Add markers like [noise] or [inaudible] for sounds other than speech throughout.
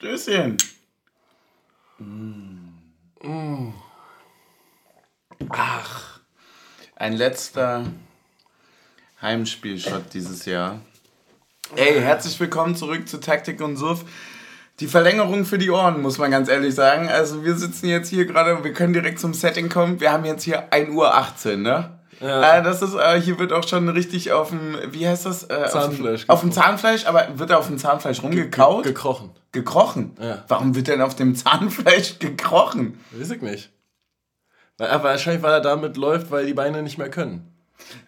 Stößchen. Mm. Ach, ein letzter Heimspielshot dieses Jahr. Ey, herzlich willkommen zurück zu Taktik und Suff. Die Verlängerung für die Ohren, muss man ganz ehrlich sagen. Also wir sitzen jetzt hier gerade, wir können direkt zum Setting kommen. Wir haben jetzt hier 1.18 Uhr, ne? Ja. Äh, das ist, äh, hier wird auch schon richtig auf dem, wie heißt das? Äh, Zahnfleisch. Auf dem Zahnfleisch, aber wird auf dem Zahnfleisch rumgekaut? Ge gekrochen. Gekrochen? Ja. Warum wird denn auf dem Zahnfleisch gekrochen? Weiß ich nicht. Weil, wahrscheinlich, weil er damit läuft, weil die Beine nicht mehr können.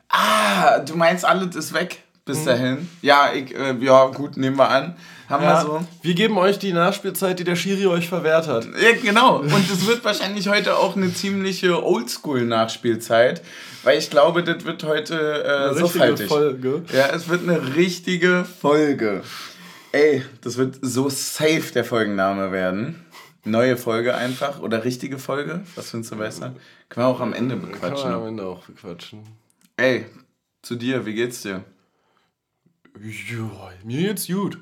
Ah, du meinst, alles ist weg bis mhm. dahin? Ja, ich, äh, ja, gut, nehmen wir an. Haben ja, wir so. Wir geben euch die Nachspielzeit, die der Schiri euch verwehrt hat. Ja, genau. Und es wird wahrscheinlich heute auch eine ziemliche Oldschool-Nachspielzeit, weil ich glaube, das wird heute äh, eine richtige Folge. Ja, es wird eine richtige Folge. Ey, das wird so safe der Folgenname werden. Neue Folge einfach oder richtige Folge? Was findest du besser? Können wir auch am Ende bequatschen. Können wir am Ende auch bequatschen. Ey, zu dir, wie geht's dir? Ja, mir geht's gut.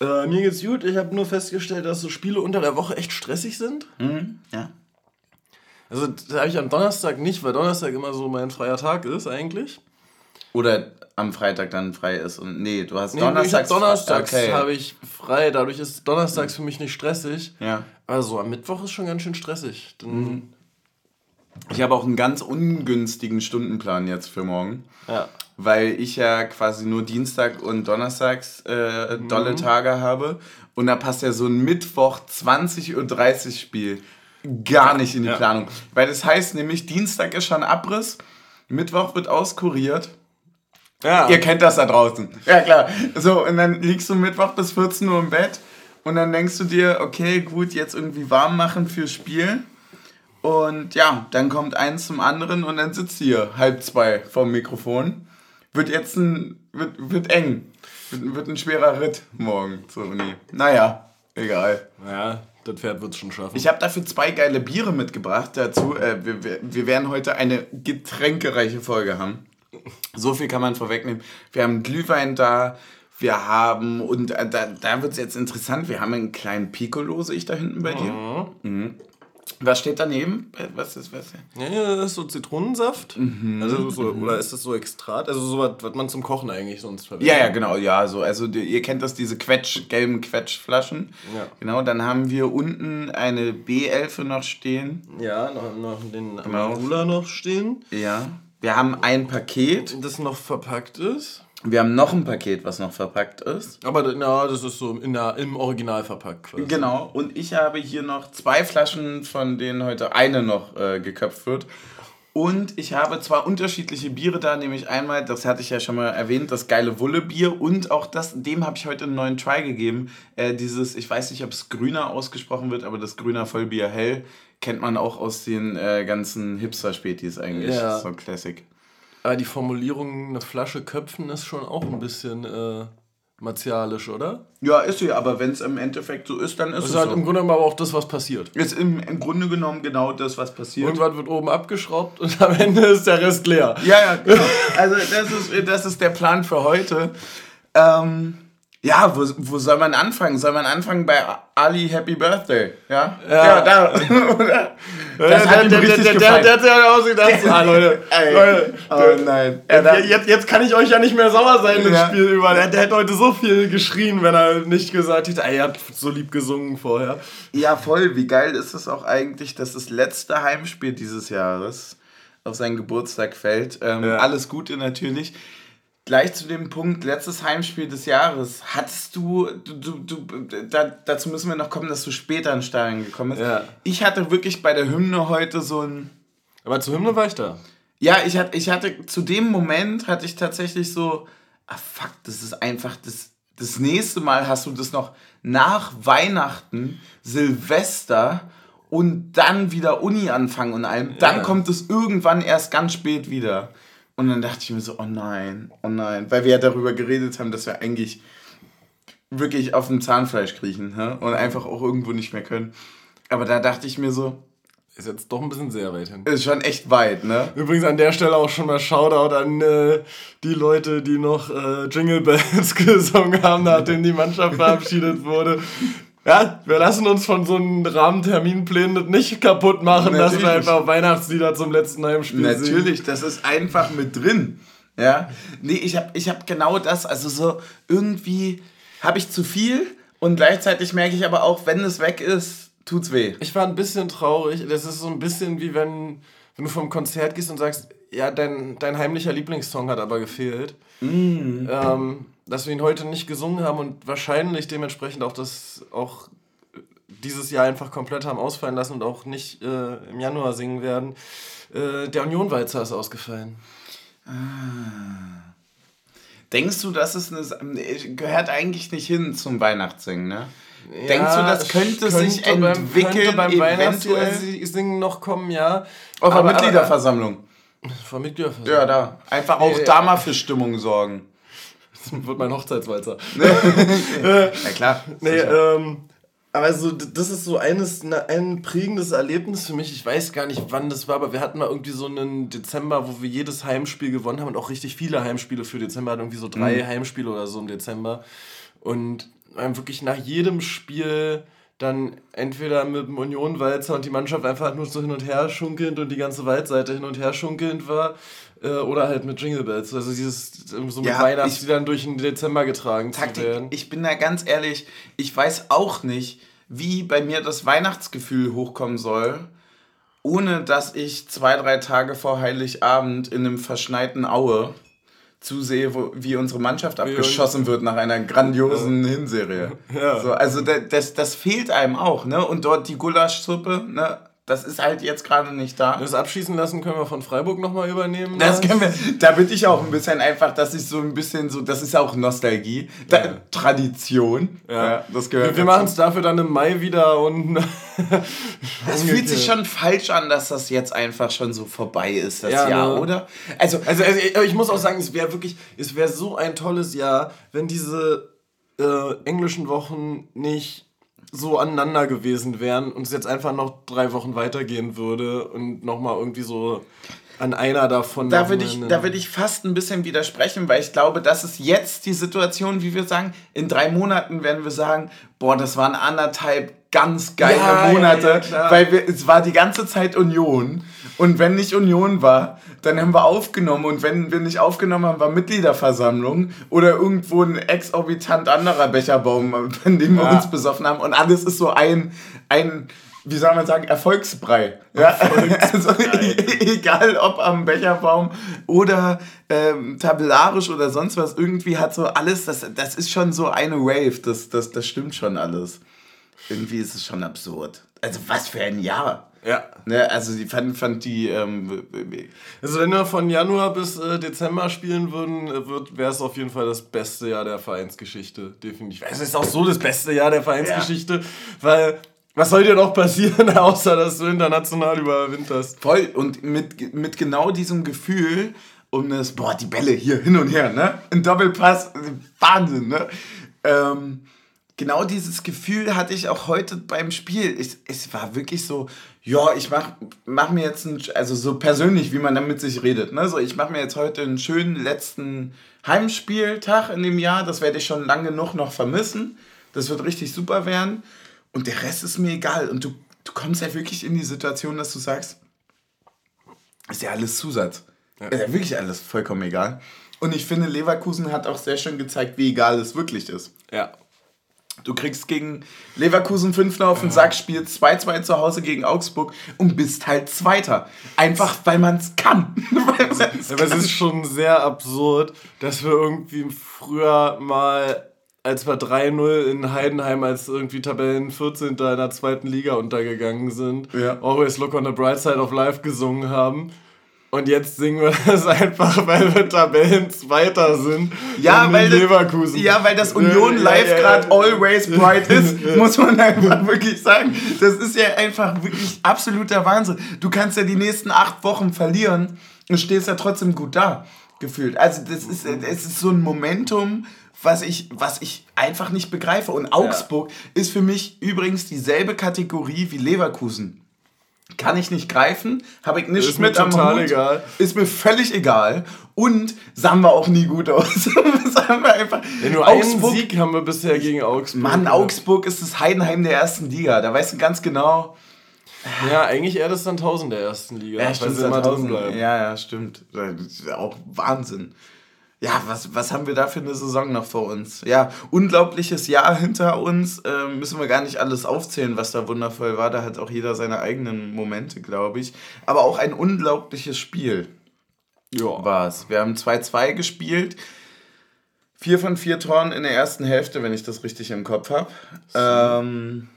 Äh, mir geht's gut. Ich habe nur festgestellt, dass so Spiele unter der Woche echt stressig sind. Mhm, ja. Also, das habe ich am Donnerstag nicht, weil Donnerstag immer so mein freier Tag ist, eigentlich. Oder am Freitag dann frei ist. Und nee, du hast nee, Donnerstags. Donnerstags okay. habe ich frei, dadurch ist Donnerstags für mich nicht stressig. Ja. Also am Mittwoch ist schon ganz schön stressig. Mhm. Ich habe auch einen ganz ungünstigen Stundenplan jetzt für morgen. Ja. Weil ich ja quasi nur Dienstag und Donnerstags äh, dolle mhm. Tage habe. Und da passt ja so ein Mittwoch 20.30 Uhr Spiel gar nicht in die ja. Planung. Weil das heißt nämlich, Dienstag ist schon Abriss, Mittwoch wird auskuriert. Ja. Ihr kennt das da draußen. Ja, klar. So, und dann liegst du Mittwoch bis 14 Uhr im Bett und dann denkst du dir, okay, gut, jetzt irgendwie warm machen fürs Spiel. Und ja, dann kommt eins zum anderen und dann sitzt hier halb zwei vom Mikrofon. Wird jetzt ein, wird, wird eng. Wird, wird ein schwerer Ritt morgen zur Uni. Naja, egal. Ja, das Pferd wird es schon schaffen. Ich habe dafür zwei geile Biere mitgebracht dazu. Äh, wir, wir, wir werden heute eine getränkereiche Folge haben. So viel kann man vorwegnehmen. Wir haben Glühwein da, wir haben, und äh, da, da wird es jetzt interessant, wir haben einen kleinen Piccolo, sehe ich da hinten bei dir. Mhm. Mhm. Was steht daneben? Was ist was? Ja, das ist so Zitronensaft. Mhm. Also so, oder ist das so Extrat? Also so was, was man zum Kochen eigentlich sonst verwendet. Ja, ja, genau. Ja, so. Also die, ihr kennt das, diese Quetsch, gelben Quetschflaschen. Ja. Genau, dann haben wir unten eine B11 noch stehen. Ja, noch, noch den genau. Amarula noch stehen. Ja. Wir haben ein Paket. Das noch verpackt ist. Wir haben noch ein Paket, was noch verpackt ist. Aber na, das ist so in der, im Original verpackt. Quasi. Genau. Und ich habe hier noch zwei Flaschen, von denen heute eine noch äh, geköpft wird. Und ich habe zwei unterschiedliche Biere da, nämlich einmal, das hatte ich ja schon mal erwähnt, das geile Wulle-Bier und auch das, dem habe ich heute einen neuen Try gegeben. Äh, dieses, ich weiß nicht, ob es grüner ausgesprochen wird, aber das grüner Vollbier hell kennt man auch aus den äh, ganzen Hipster-Spätis eigentlich. Ja. So Classic. Aber die Formulierung, eine Flasche köpfen, ist schon auch ein bisschen äh, martialisch, oder? Ja, ist sie, aber wenn es im Endeffekt so ist, dann ist das es. ist halt so. im Grunde genommen aber auch das, was passiert. Ist im, im Grunde genommen genau das, was passiert. Irgendwann wird oben abgeschraubt und [laughs] am Ende ist der Rest leer. Ja, ja, genau. Also, das ist, das ist der Plan für heute. Ähm. Ja, wo, wo soll man anfangen? Soll man anfangen bei Ali Happy Birthday? Ja? Ja, ja da. Oder? [laughs] Das hat ihm richtig der, gefallen. Der, der, der hat ja ausgedacht, ah, Leute, [laughs] Ey. Leute, oh nein. Ja, jetzt, jetzt kann ich euch ja nicht mehr sauer sein, ja. Spiel über. Der, der hätte heute so viel geschrien, wenn er nicht gesagt hätte, er hat so lieb gesungen vorher. Ja, voll. Wie geil ist es auch eigentlich, dass das letzte Heimspiel dieses Jahres auf seinen Geburtstag fällt. Ähm. Alles Gute natürlich gleich zu dem Punkt, letztes Heimspiel des Jahres, hattest du, du, du, da, dazu müssen wir noch kommen, dass du später in Stadion gekommen bist. Ja. Ich hatte wirklich bei der Hymne heute so ein... Aber zur Hymne war ich da. Ja, ich hatte, ich hatte, zu dem Moment hatte ich tatsächlich so, ah fuck, das ist einfach, das, das nächste Mal hast du das noch nach Weihnachten, Silvester und dann wieder Uni anfangen und allem. Dann ja. kommt es irgendwann erst ganz spät wieder. Und dann dachte ich mir so, oh nein, oh nein. Weil wir ja darüber geredet haben, dass wir eigentlich wirklich auf dem Zahnfleisch kriechen hä? und einfach auch irgendwo nicht mehr können. Aber da dachte ich mir so, ist jetzt doch ein bisschen sehr weit hin. Ist schon echt weit, ne? Übrigens an der Stelle auch schon mal Shoutout an äh, die Leute, die noch äh, Jingle Bells [laughs] gesungen haben, nachdem die Mannschaft verabschiedet wurde. Ja, wir lassen uns von so einem Rahmenterminplänen nicht kaputt machen, Natürlich. dass wir einfach Weihnachtslieder zum letzten Heimspiel Natürlich, singen. Natürlich, das ist einfach mit drin. Ja, nee, ich habe ich hab genau das, also so irgendwie habe ich zu viel und gleichzeitig merke ich aber auch, wenn es weg ist, tut's weh. Ich war ein bisschen traurig. Das ist so ein bisschen wie wenn, wenn du vom Konzert gehst und sagst, ja, dein, dein heimlicher Lieblingssong hat aber gefehlt. Mm. Ähm, dass wir ihn heute nicht gesungen haben und wahrscheinlich dementsprechend auch das auch dieses Jahr einfach komplett haben ausfallen lassen und auch nicht äh, im Januar singen werden. Äh, der Union-Walzer ist ausgefallen. Ah. Denkst du, dass es eine, gehört eigentlich nicht hin zum Weihnachtssingen, ne? Ja, Denkst du, das könnte, könnte sich entwickeln, könnte beim eventuell Singen noch kommen, ja. Auf der Mitgliederversammlung. Vor Mitgliederversammlung? Ja, da. Einfach auch nee, da mal für Stimmung sorgen. Das [laughs] wird mein Hochzeitswalzer. [laughs] ja, klar. Nee, ähm, aber so, das ist so eines, ein prägendes Erlebnis für mich. Ich weiß gar nicht, wann das war, aber wir hatten mal irgendwie so einen Dezember, wo wir jedes Heimspiel gewonnen haben und auch richtig viele Heimspiele für Dezember. Hatten irgendwie so drei mhm. Heimspiele oder so im Dezember. Und wirklich nach jedem Spiel dann entweder mit dem Union-Walzer und die Mannschaft einfach nur so hin und her schunkelnd und die ganze Waldseite hin und her schunkelnd war. Äh, oder halt mit Jingle Bells. Also dieses so mit ja, Weihnachtsliedern durch den Dezember getragen Taktik, zu werden. Ich bin da ganz ehrlich, ich weiß auch nicht, wie bei mir das Weihnachtsgefühl hochkommen soll, ohne dass ich zwei, drei Tage vor Heiligabend in einem verschneiten Aue zusehe, wo, wie unsere Mannschaft abgeschossen wird nach einer grandiosen ja. Hinserie. Ja. So, also das, das fehlt einem auch, ne? Und dort die Gulaschsuppe, ne? Das ist halt jetzt gerade nicht da. Das abschießen lassen können wir von Freiburg nochmal übernehmen. Das können wir. Da bin ich auch ein bisschen einfach, dass ich so ein bisschen so, das ist auch Nostalgie, da, ja. Tradition. Ja. ja. das gehört. Wir, wir machen es dafür dann im Mai wieder und. [laughs] Es fühlt sich schon falsch an, dass das jetzt einfach schon so vorbei ist, das ja, Jahr, ne? oder? Also, also, also ich muss auch sagen, es wäre wirklich, es wäre so ein tolles Jahr, wenn diese äh, englischen Wochen nicht so aneinander gewesen wären und es jetzt einfach noch drei Wochen weitergehen würde und nochmal irgendwie so an einer davon. Da würde ich, da würd ich fast ein bisschen widersprechen, weil ich glaube, das ist jetzt die Situation, wie wir sagen, in drei Monaten werden wir sagen, boah, das waren anderthalb ganz geile ja, Monate, ja, ja, weil wir, es war die ganze Zeit Union und wenn nicht Union war, dann haben wir aufgenommen und wenn wir nicht aufgenommen haben, war Mitgliederversammlung oder irgendwo ein exorbitant anderer Becherbaum, an dem wir ja. uns besoffen haben und alles ist so ein, ein wie soll man sagen, Erfolgsbrei. Ja? Erfolgsbrei. Also [laughs] egal ob am Becherbaum oder ähm, tabellarisch oder sonst was, irgendwie hat so alles, das, das ist schon so eine Wave, das, das, das stimmt schon alles. Irgendwie ist es schon absurd. Also was für ein Jahr. Ja. Ne, also die fand, fand die. Ähm, also wenn wir von Januar bis äh, Dezember spielen würden, äh, wäre es auf jeden Fall das beste Jahr der Vereinsgeschichte. Definitiv. Es ist auch so das beste Jahr der Vereinsgeschichte, ja. weil was soll dir noch passieren, [laughs] außer dass du international überwinterst? Voll. Und mit, mit genau diesem Gefühl um das, boah, die Bälle hier hin und her, ne? Ein Doppelpass, Wahnsinn, ne? Ähm, genau dieses Gefühl hatte ich auch heute beim Spiel. Ich, es war wirklich so, ja, ich mach, mach mir jetzt ein, also so persönlich, wie man dann mit sich redet, ne? So, ich mache mir jetzt heute einen schönen letzten Heimspieltag in dem Jahr. Das werde ich schon lange genug noch vermissen. Das wird richtig super werden. Und der Rest ist mir egal. Und du, du kommst ja wirklich in die Situation, dass du sagst, ist ja alles Zusatz. Ja. Ist ja wirklich alles vollkommen egal. Und ich finde, Leverkusen hat auch sehr schön gezeigt, wie egal es wirklich ist. Ja. Du kriegst gegen Leverkusen 5 auf den Sack, spielst 2-2 zu Hause gegen Augsburg und bist halt Zweiter. Einfach, weil man [laughs] es kann. Aber es ist schon sehr absurd, dass wir irgendwie früher mal, als wir 3-0 in Heidenheim als irgendwie Tabellen 14. in der zweiten Liga untergegangen sind, ja. Always Look on the Bright Side of Life gesungen haben. Und jetzt singen wir das [laughs] einfach, weil wir Tabellenzweiter sind. Ja, weil Leverkusen. ja, weil das Union Live ja, ja, gerade always bright ist, [laughs] muss man einfach wirklich sagen. Das ist ja einfach wirklich absoluter Wahnsinn. Du kannst ja die nächsten acht Wochen verlieren und stehst ja trotzdem gut da, gefühlt. Also das ist, es ist so ein Momentum, was ich, was ich einfach nicht begreife. Und Augsburg ist für mich übrigens dieselbe Kategorie wie Leverkusen kann ich nicht greifen, habe ich nicht mit am total Hut, egal. ist mir völlig egal und sahen wir auch nie gut aus. [laughs] sahen wir einfach. Ja, nur Augsburg, einen Sieg haben wir bisher gegen Augsburg. Mann, Augsburg ist das Heidenheim der ersten Liga, da weißt du ganz genau. Ja, eigentlich eher das dann 1000 der ersten Liga, ja, weil sie immer drin bleiben. Ja, ja, stimmt. Das ist auch Wahnsinn ja, was, was haben wir da für eine Saison noch vor uns? Ja, unglaubliches Jahr hinter uns. Äh, müssen wir gar nicht alles aufzählen, was da wundervoll war. Da hat auch jeder seine eigenen Momente, glaube ich. Aber auch ein unglaubliches Spiel ja. war es. Wir haben 2-2 gespielt. Vier von vier Toren in der ersten Hälfte, wenn ich das richtig im Kopf habe. Ähm,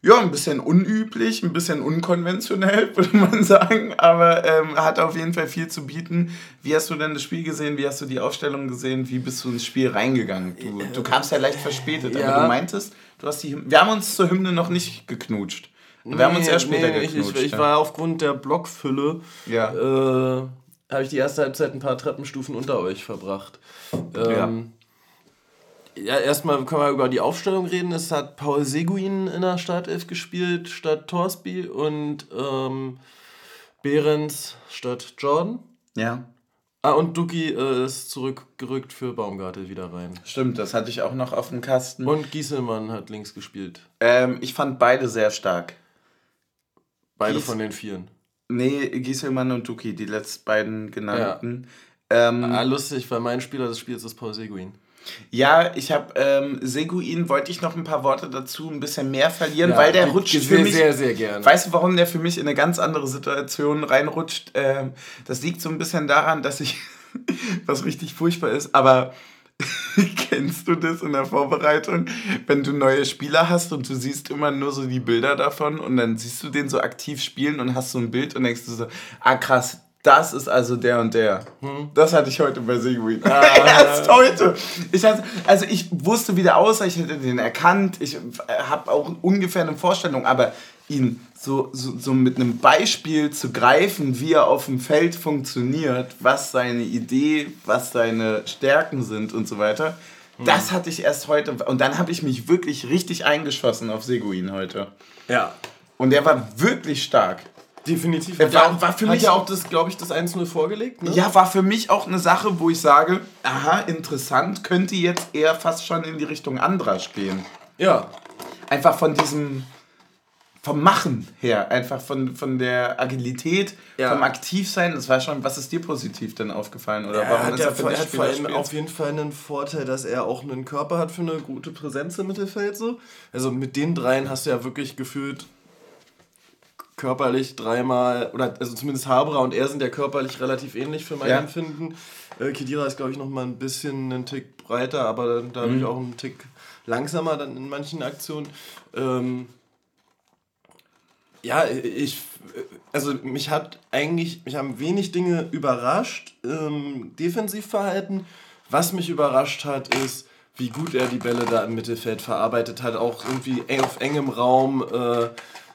ja, ein bisschen unüblich, ein bisschen unkonventionell, [laughs] würde man sagen, aber ähm, hat auf jeden Fall viel zu bieten. Wie hast du denn das Spiel gesehen? Wie hast du die Aufstellung gesehen? Wie bist du ins Spiel reingegangen? Du, du kamst ja leicht verspätet, ja. aber du meintest, du hast die Wir haben uns zur Hymne noch nicht geknutscht. Wir nee, haben uns erst später nee, geknutscht. Ich, ich, ich, war aufgrund der Blockfülle, ja. äh, habe ich die erste Halbzeit ein paar Treppenstufen unter euch verbracht. Ähm, ja ja, erstmal können wir über die Aufstellung reden. Es hat Paul Seguin in der Startelf gespielt statt Torsby und ähm, Behrens statt Jordan. Ja. Ah, und Duki äh, ist zurückgerückt für Baumgartel wieder rein. Stimmt, das hatte ich auch noch auf dem Kasten. Und Gieselmann hat links gespielt. Ähm, ich fand beide sehr stark. Beide Gies von den Vieren. Nee, Gieselmann und Duki, die letzten beiden genannten. Ja. Ähm, ah, lustig, weil mein Spieler des Spiels ist Paul Seguin. Ja, ich habe ähm, Seguin, wollte ich noch ein paar Worte dazu ein bisschen mehr verlieren, ja, weil der rutscht sehr, für mich. Sehr, sehr gerne. Weißt du, warum der für mich in eine ganz andere Situation reinrutscht? Ähm, das liegt so ein bisschen daran, dass ich, [laughs] was richtig furchtbar ist, aber [laughs] kennst du das in der Vorbereitung, wenn du neue Spieler hast und du siehst immer nur so die Bilder davon und dann siehst du den so aktiv spielen und hast so ein Bild und denkst du so, ah krass, das ist also der und der. Hm? Das hatte ich heute bei Seguin. [laughs] Ah. Erst heute. Ich hatte, also ich wusste, wie der aussah, ich hätte den erkannt, ich habe auch ungefähr eine Vorstellung, aber ihn so, so, so mit einem Beispiel zu greifen, wie er auf dem Feld funktioniert, was seine Idee, was seine Stärken sind und so weiter, hm. das hatte ich erst heute. Und dann habe ich mich wirklich richtig eingeschossen auf Seguin heute. Ja. Und der war wirklich stark. Definitiv. Hat, war, war für mich ja auch das, glaube ich, das 1-0 vorgelegt. Ne? Ja, war für mich auch eine Sache, wo ich sage, aha, interessant, könnte jetzt eher fast schon in die Richtung Andrasch gehen. Ja. Einfach von diesem, vom Machen her, einfach von, von der Agilität, ja. vom Aktivsein, das war schon, was ist dir positiv denn aufgefallen? Oder ja, warum hat, er, er hat vor allem auf jeden Fall einen Vorteil, dass er auch einen Körper hat für eine gute Präsenz im Mittelfeld. So. Also mit den dreien hast du ja wirklich gefühlt körperlich dreimal, oder also zumindest Habra und er sind ja körperlich relativ ähnlich für mein ja. Empfinden. Äh, Kedira ist, glaube ich, noch mal ein bisschen einen Tick breiter, aber dadurch mhm. auch einen Tick langsamer dann in manchen Aktionen. Ähm, ja, ich, also mich hat eigentlich, mich haben wenig Dinge überrascht, ähm, Defensivverhalten. Was mich überrascht hat, ist, wie gut er die Bälle da im Mittelfeld verarbeitet hat, auch irgendwie auf engem Raum. Äh,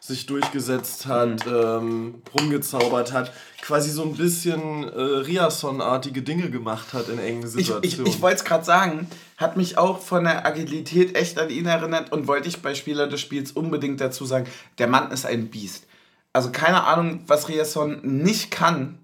sich durchgesetzt hat, mhm. ähm, rumgezaubert hat, quasi so ein bisschen äh, Riasson-artige Dinge gemacht hat in engen Situationen. Ich, ich, ich wollte es gerade sagen, hat mich auch von der Agilität echt an ihn erinnert und wollte ich bei Spieler des Spiels unbedingt dazu sagen, der Mann ist ein Biest. Also keine Ahnung, was Riasson nicht kann.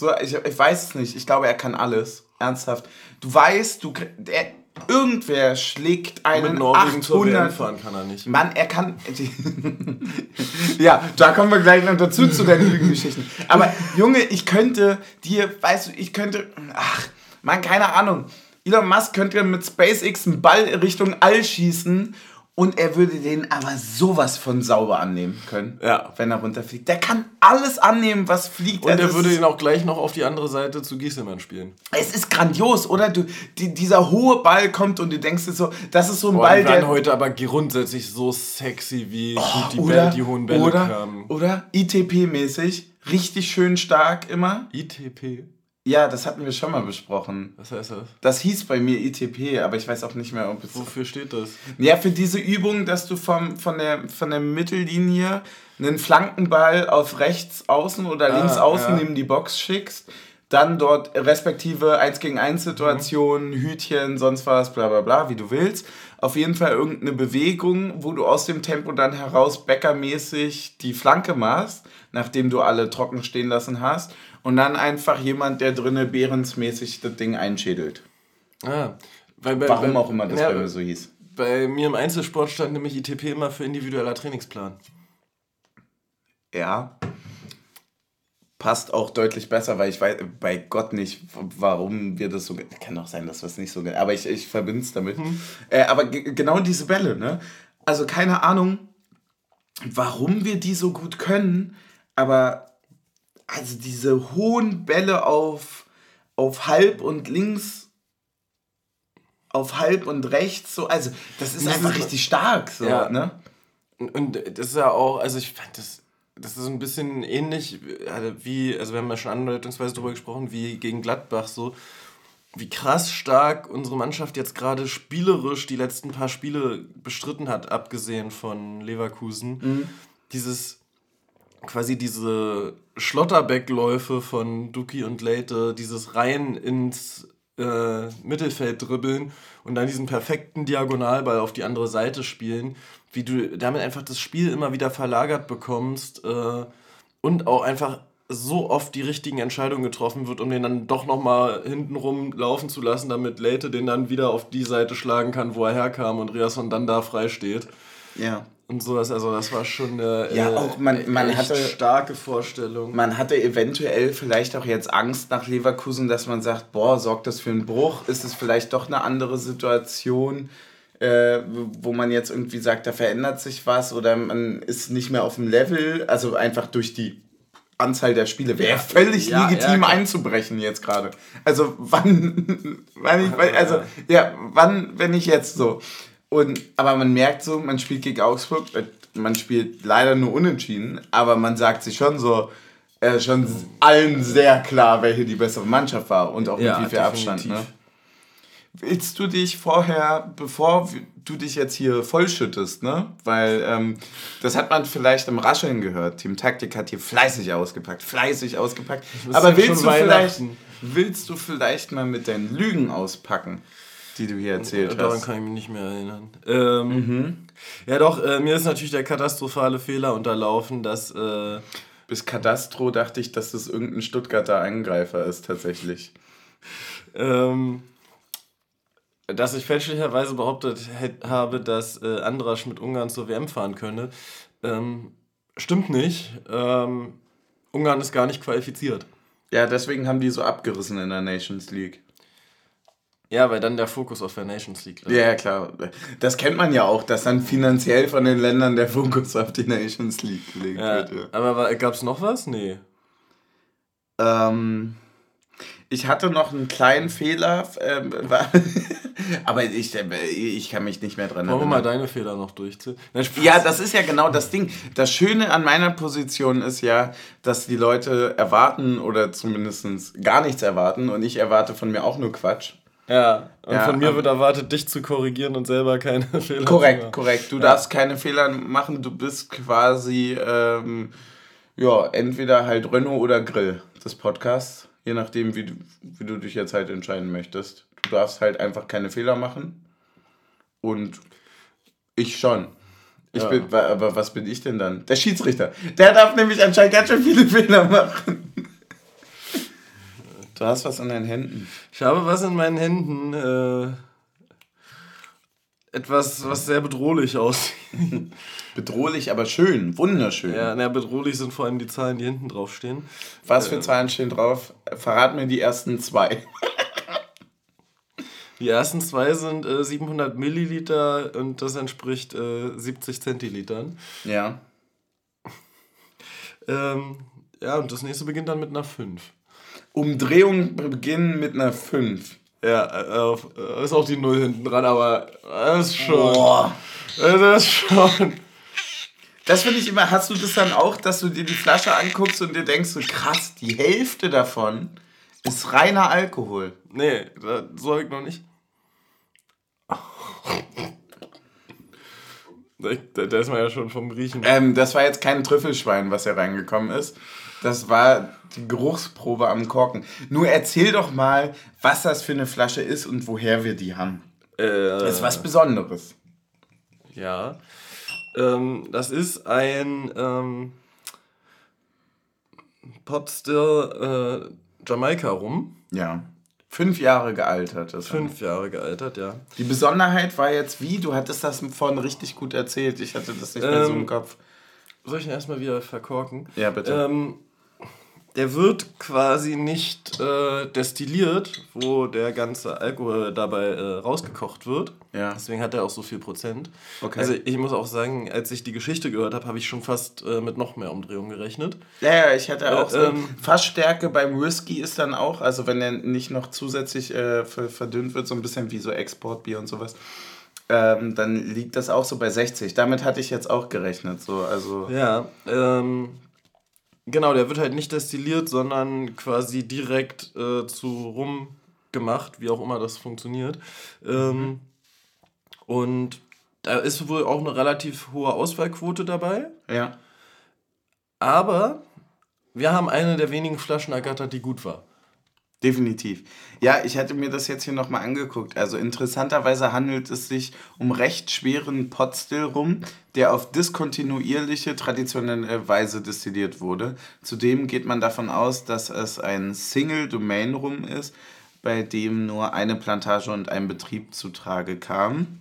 So, ich, ich weiß es nicht. Ich glaube, er kann alles. Ernsthaft. Du weißt, du, der, Irgendwer schlägt einen Mit Norwegen 800 zur WM fahren kann er nicht. Mann, er kann. [laughs] ja, da kommen wir gleich noch dazu zu deinen Lügengeschichten. Aber Junge, ich könnte dir, weißt du, ich könnte. Ach, Mann, keine Ahnung. Elon Musk könnte mit SpaceX einen Ball Richtung All schießen und er würde den aber sowas von sauber annehmen können, ja. wenn er runterfliegt. Der kann alles annehmen, was fliegt. Und er würde den auch gleich noch auf die andere Seite zu Gieselmann spielen. Es ist grandios, oder? Du, die, dieser hohe Ball kommt und du denkst dir so, das ist so ein Boah, Ball, der... heute aber grundsätzlich so sexy, wie oh, die, oder, Bälle, die hohen Bälle oder, kamen. Oder ITP-mäßig, richtig schön stark immer. ITP? Ja, das hatten wir schon mal besprochen. Was heißt das? Das hieß bei mir ITP, aber ich weiß auch nicht mehr, ob es. Wofür steht das? Ja, für diese Übung, dass du vom, von, der, von der Mittellinie einen Flankenball auf rechts außen oder ah, links außen ja. neben die Box schickst, dann dort respektive 1 gegen 1 Situationen, mhm. Hütchen, sonst was, bla bla bla, wie du willst, Auf jeden Fall irgendeine Bewegung, wo du aus dem Tempo dann heraus bäckermäßig die Flanke machst, nachdem du alle trocken stehen lassen hast. Und dann einfach jemand, der drinnen bärensmäßig das Ding einschädelt. Ah, weil bei, Warum bei, auch immer das ja, bei mir so hieß. Bei mir im Einzelsport stand nämlich ITP immer für individueller Trainingsplan. Ja. Passt auch deutlich besser, weil ich weiß bei Gott nicht, warum wir das so. Kann auch sein, dass wir es nicht so. Aber ich, ich verbinde es damit. Hm. Äh, aber genau diese Bälle, ne? Also keine Ahnung, warum wir die so gut können, aber also diese hohen Bälle auf, auf halb und links auf halb und rechts, so, also das ist das einfach ist richtig stark, so, ja. ne? Und das ist ja auch, also ich fand das, das ist ein bisschen ähnlich wie, also wir haben ja schon andeutungsweise darüber gesprochen, wie gegen Gladbach so, wie krass stark unsere Mannschaft jetzt gerade spielerisch die letzten paar Spiele bestritten hat, abgesehen von Leverkusen. Mhm. Dieses, quasi diese Schlotterbeckläufe von Duki und Leite, dieses Reihen ins äh, Mittelfeld dribbeln und dann diesen perfekten Diagonalball auf die andere Seite spielen, wie du damit einfach das Spiel immer wieder verlagert bekommst äh, und auch einfach so oft die richtigen Entscheidungen getroffen wird, um den dann doch nochmal hintenrum laufen zu lassen, damit Leite den dann wieder auf die Seite schlagen kann, wo er herkam und Riasson dann da frei steht. Ja und sowas. Also das war schon eine ja, auch man, man hatte, starke Vorstellung. Man hatte eventuell vielleicht auch jetzt Angst nach Leverkusen, dass man sagt, boah, sorgt das für einen Bruch? Ist es vielleicht doch eine andere Situation? Äh, wo man jetzt irgendwie sagt, da verändert sich was oder man ist nicht mehr auf dem Level, also einfach durch die Anzahl der Spiele wäre ja, völlig ja, legitim ja, einzubrechen jetzt gerade. Also wann, [laughs] wann ich, [laughs] also ja, wann, wenn ich jetzt so. Und, aber man merkt so, man spielt gegen Augsburg, äh, man spielt leider nur unentschieden, aber man sagt sich schon so, äh, schon allen sehr klar, welche die bessere Mannschaft war und auch mit wie viel Abstand. Ne? Willst du dich vorher, bevor du dich jetzt hier vollschüttest, ne? Weil ähm, das hat man vielleicht im Rascheln gehört. Team Taktik hat hier fleißig ausgepackt, fleißig ausgepackt. Aber willst du, vielleicht, willst du vielleicht mal mit deinen Lügen auspacken? die du hier erzählt Daran hast. Daran kann ich mich nicht mehr erinnern. Ähm, mhm. Ja doch, äh, mir ist natürlich der katastrophale Fehler unterlaufen, dass... Äh, Bis Kadastro dachte ich, dass das irgendein Stuttgarter Angreifer ist, tatsächlich. ähm, dass ich fälschlicherweise behauptet habe, dass äh, Andrasch mit Ungarn zur WM fahren könne. Ähm, stimmt nicht. Ähm, Ungarn ist gar nicht qualifiziert. Ja, deswegen haben die so abgerissen in der Nations League. Ja, weil dann der Fokus auf der Nations League liegt. Ja, klar. Das kennt man ja auch, dass dann finanziell von den Ländern der Fokus auf die Nations League gelegt ja, wird. Ja. Aber gab es noch was? Nee. Ähm, ich hatte noch einen kleinen Fehler, ähm, [laughs] aber ich, äh, ich kann mich nicht mehr dran erinnern. Wollen wir mal deine Fehler noch durchziehen? Ja, das ist ja genau das Ding. Das Schöne an meiner Position ist ja, dass die Leute erwarten oder zumindest gar nichts erwarten und ich erwarte von mir auch nur Quatsch. Ja, und ja, von mir wird erwartet, dich zu korrigieren und selber keine [laughs] Fehler korrekt, zu machen. Korrekt, Du ja. darfst keine Fehler machen. Du bist quasi, ähm, ja, entweder halt Renault oder Grill des Podcasts. Je nachdem, wie du, wie du dich jetzt halt entscheiden möchtest. Du darfst halt einfach keine Fehler machen. Und ich schon. Ich ja. bin, aber was bin ich denn dann? Der Schiedsrichter. Der darf nämlich anscheinend ganz schön viele [laughs] Fehler machen. Du hast was in deinen Händen. Ich habe was in meinen Händen. Äh, etwas, was sehr bedrohlich aussieht. [laughs] bedrohlich, aber schön, wunderschön. Ja, na, bedrohlich sind vor allem die Zahlen, die hinten drauf stehen. Was für äh, Zahlen stehen drauf? Verrat mir die ersten zwei. [laughs] Die ersten zwei sind äh, 700 Milliliter und das entspricht äh, 70 Zentilitern. Ja. [laughs] ähm, ja, und das nächste beginnt dann mit einer 5. Umdrehungen beginnen mit einer 5. Ja, äh, ist auch die 0 hinten dran, aber das ist schon. Boah. Das ist schon. Das finde ich immer, hast du das dann auch, dass du dir die Flasche anguckst und dir denkst, so krass, die Hälfte davon ist reiner Alkohol. Nee, so habe ich noch nicht. Da, da ist man ja schon vom Riechen. Ähm, das war jetzt kein Trüffelschwein, was hier reingekommen ist. Das war die Geruchsprobe am Korken. Nur erzähl doch mal, was das für eine Flasche ist und woher wir die haben. Äh, das ist was Besonderes. Ja. Ähm, das ist ein ähm, Potstill äh, Jamaika rum. Ja. Fünf Jahre gealtert. Das Fünf Jahre gealtert, ja. Die Besonderheit war jetzt wie? Du hattest das vorhin richtig gut erzählt. Ich hatte das nicht mehr so im ähm, Kopf. Soll ich ihn erstmal wieder verkorken? Ja, bitte. Ähm, der wird quasi nicht äh, destilliert, wo der ganze Alkohol dabei äh, rausgekocht wird. Ja. Deswegen hat er auch so viel Prozent. Okay. Also ich muss auch sagen, als ich die Geschichte gehört habe, habe ich schon fast äh, mit noch mehr Umdrehungen gerechnet. Ja, ja, ich hatte auch so. Ähm, Fassstärke beim Whisky ist dann auch, also wenn der nicht noch zusätzlich äh, verdünnt wird, so ein bisschen wie so Exportbier und sowas. Ähm, dann liegt das auch so bei 60. Damit hatte ich jetzt auch gerechnet. So, also ja, ähm, Genau, der wird halt nicht destilliert, sondern quasi direkt äh, zu Rum gemacht, wie auch immer das funktioniert. Ähm. Und da ist wohl auch eine relativ hohe Auswahlquote dabei. Ja. Aber wir haben eine der wenigen Flaschen ergattert, die gut war. Definitiv. Ja, ich hatte mir das jetzt hier nochmal angeguckt. Also interessanterweise handelt es sich um recht schweren Potstill rum, der auf diskontinuierliche, traditionelle Weise destilliert wurde. Zudem geht man davon aus, dass es ein Single-Domain-Rum ist, bei dem nur eine Plantage und ein Betrieb zutrage kam.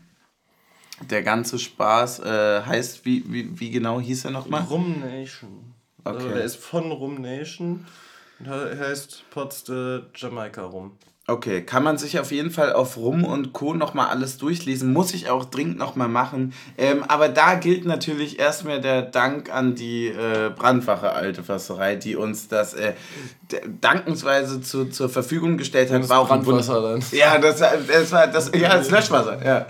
Der ganze Spaß äh, heißt, wie, wie, wie genau hieß er nochmal? Rum Nation. Okay. Also der ist von Rum Nation. Heißt Potsde Jamaika rum. Okay, kann man sich auf jeden Fall auf Rum und Co. nochmal alles durchlesen. Muss ich auch dringend nochmal machen. Ähm, aber da gilt natürlich erstmal der Dank an die äh, Brandwache Alte Fasserei, die uns das äh, dankensweise zu, zur Verfügung gestellt hat. Das war auch Brandwasser dann. Ja, das, das war das, ja, das Löschwasser. Ja.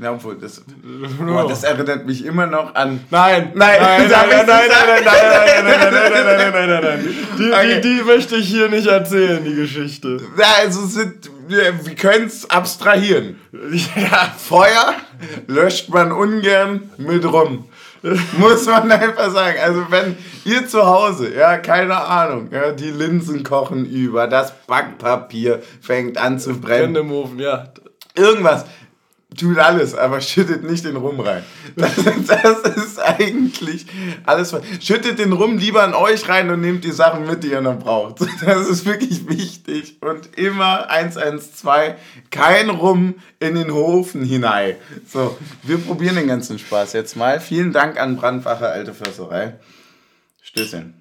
Ja, obwohl, das, [laughs] boah, das erinnert mich immer noch an. Nein! Nein! Nein! [laughs] Nein! Nein! Nein! Nein! Nein! Nein! Nein! Nein! Nein! Nein! Nein! Die, okay. die, die möchte ich hier nicht erzählen, die Geschichte. Ja, also sind, wir, wir können es abstrahieren. [laughs] Ja, Feuer löscht man ungern mit rum. Muss man einfach sagen. Also wenn ihr zu Hause, ja, keine Ahnung, ja, die Linsen kochen über, das Backpapier fängt an zu brennen. Im Ofen, ja. Irgendwas tut alles, aber schüttet nicht den Rum rein. Das, das, ist eigentlich alles. Schüttet den Rum lieber an euch rein und nehmt die Sachen mit, die ihr noch braucht. Das ist wirklich wichtig. Und immer 112, kein Rum in den Hofen hinein. So, wir probieren den ganzen Spaß jetzt mal. Vielen Dank an Brandwache Alte Försterei. Stößchen.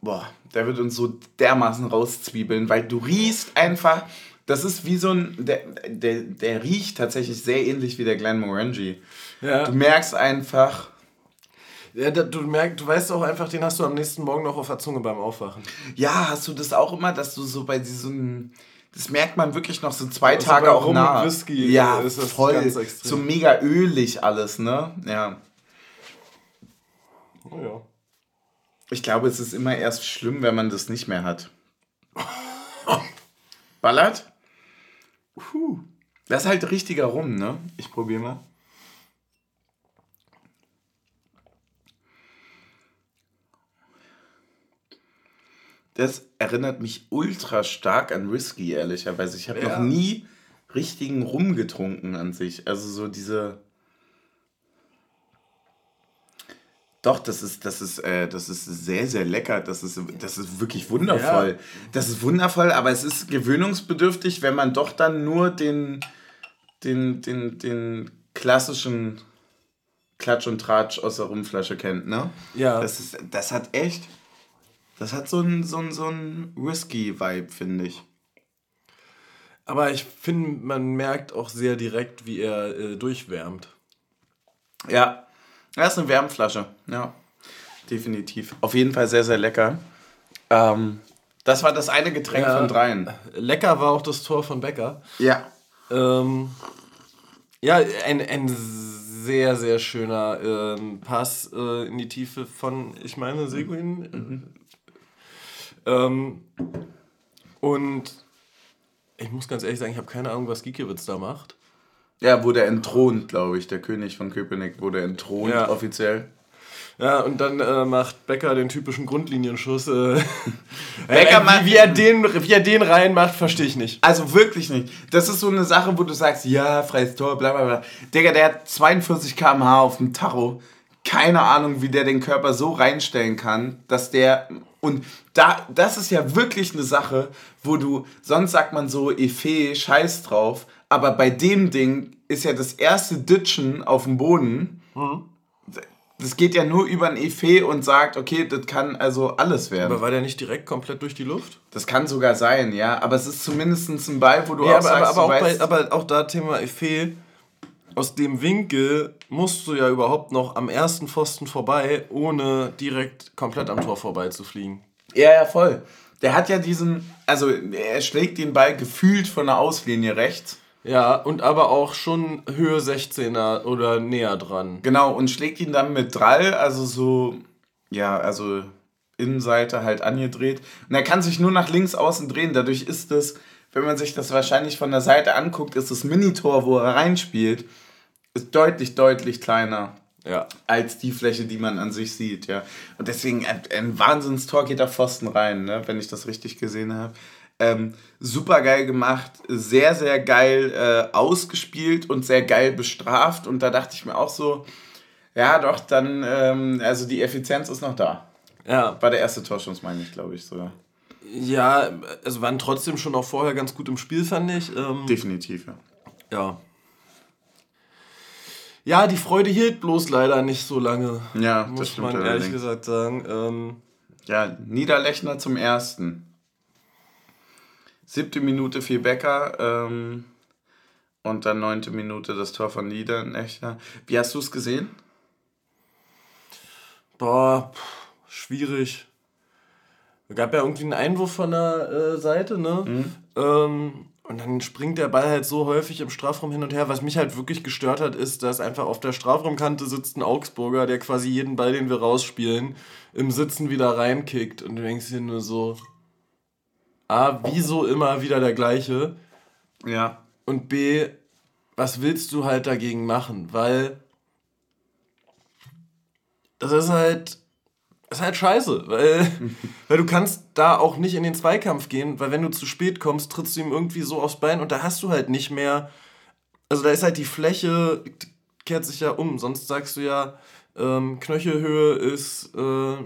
Boah, der wird uns so dermaßen rauszwiebeln, weil du riechst einfach das ist wie so ein. Der, der, der riecht tatsächlich sehr ähnlich wie der Glen Morangi. Ja. Du merkst einfach. Ja, du merkst, du weißt auch einfach, den hast du am nächsten Morgen noch auf der Zunge beim Aufwachen. Ja, hast du das auch immer, dass du so bei diesem. Das merkt man wirklich noch so zwei also Tage auch nach. Whisky ja, ist das voll. Ganz extrem. So mega ölig alles, ne? Ja. Oh ja. Ich glaube, es ist immer erst schlimm, wenn man das nicht mehr hat. Ballert? Puh. Das ist halt richtiger Rum, ne? Ich probiere mal. Das erinnert mich ultra stark an Whisky, ehrlicherweise. Ich habe ja. noch nie richtigen Rum getrunken an sich. Also so diese Doch, das ist, das ist, äh, das ist sehr, sehr lecker. Das ist, das ist wirklich wundervoll. Ja. Das ist wundervoll, aber es ist gewöhnungsbedürftig, wenn man doch dann nur den, den, den, den klassischen Klatsch und Tratsch aus der Rumflasche kennt, ne? Ja. Das, ist, das hat echt, das hat so ein, so ein, so ein Whisky-Vibe, finde ich. Aber ich finde, man merkt auch sehr direkt, wie er äh, durchwärmt. Ja, das ist eine Wärmflasche, ja. Definitiv. Auf jeden Fall sehr, sehr lecker. Ähm, das war das eine Getränk ja, von dreien. Lecker war auch das Tor von Becker. Ja. Ähm, ja, ein, ein sehr, sehr schöner ähm, Pass äh, in die Tiefe von, ich meine, Seguin. Mhm. Ähm, und ich muss ganz ehrlich sagen, ich habe keine Ahnung, was Giekewitz da macht. Ja, wurde entthront, glaube ich. Der König von Köpenick wurde entthront ja. offiziell. Ja, und dann äh, macht Becker den typischen Grundlinienschuss. Äh, [laughs] Becker äh, wie, wie, er den, wie er den reinmacht, verstehe ich nicht. Also wirklich nicht. Das ist so eine Sache, wo du sagst, ja, freies Tor, bla bla bla. Digga, der hat 42 km/h auf dem Tacho. Keine Ahnung, wie der den Körper so reinstellen kann, dass der. Und da, das ist ja wirklich eine Sache, wo du, sonst sagt man so, Efe, scheiß drauf, aber bei dem Ding ist ja das erste Ditchen auf dem Boden. Mhm das geht ja nur über ein Efe und sagt, okay, das kann also alles werden. Aber war der nicht direkt komplett durch die Luft? Das kann sogar sein, ja. Aber es ist zumindest ein Ball, wo du ja, auch aber, sagst, aber, aber, auch bei, aber auch da Thema Efe, aus dem Winkel musst du ja überhaupt noch am ersten Pfosten vorbei, ohne direkt komplett am Tor vorbei zu fliegen. Ja, ja, voll. Der hat ja diesen, also er schlägt den Ball gefühlt von der Auslinie rechts ja, und aber auch schon Höhe 16er oder näher dran. Genau, und schlägt ihn dann mit Drall, also so, ja, also Innenseite halt angedreht. Und er kann sich nur nach links außen drehen. Dadurch ist es, wenn man sich das wahrscheinlich von der Seite anguckt, ist das Minitor, wo er reinspielt, ist deutlich, deutlich kleiner. Ja. Als die Fläche, die man an sich sieht, ja. Und deswegen ein, ein Wahnsinnstor geht auf Pfosten rein, ne, wenn ich das richtig gesehen habe. Ähm, super geil gemacht, sehr, sehr geil äh, ausgespielt und sehr geil bestraft. Und da dachte ich mir auch so, ja, doch, dann, ähm, also die Effizienz ist noch da. Ja. War der erste Torschuss, meine ich, glaube ich, sogar. Ja, also waren trotzdem schon auch vorher ganz gut im Spiel, fand ich. Ähm, Definitiv, ja. Ja. Ja, die Freude hielt bloß leider nicht so lange. Ja, muss das stimmt man ehrlich gesagt sagen. Ähm, ja, Niederlechner zum ersten. Siebte Minute viel Becker ähm, und dann neunte Minute das Tor von Niederlechner. Wie hast du es gesehen? Boah, pff, schwierig. Es gab ja irgendwie einen Einwurf von der äh, Seite, ne? Mhm. Ähm, und dann springt der Ball halt so häufig im Strafraum hin und her. Was mich halt wirklich gestört hat, ist, dass einfach auf der Strafraumkante sitzt ein Augsburger, der quasi jeden Ball, den wir rausspielen, im Sitzen wieder reinkickt. Und du denkst dir nur so, A, wieso immer wieder der gleiche? Ja. Und B, was willst du halt dagegen machen? Weil das ist halt, das ist halt scheiße, weil, [laughs] weil du kannst da auch nicht in den Zweikampf gehen, weil wenn du zu spät kommst, trittst du ihm irgendwie so aufs Bein und da hast du halt nicht mehr, also da ist halt die Fläche, kehrt sich ja um, sonst sagst du ja, ähm, Knöchelhöhe ist äh,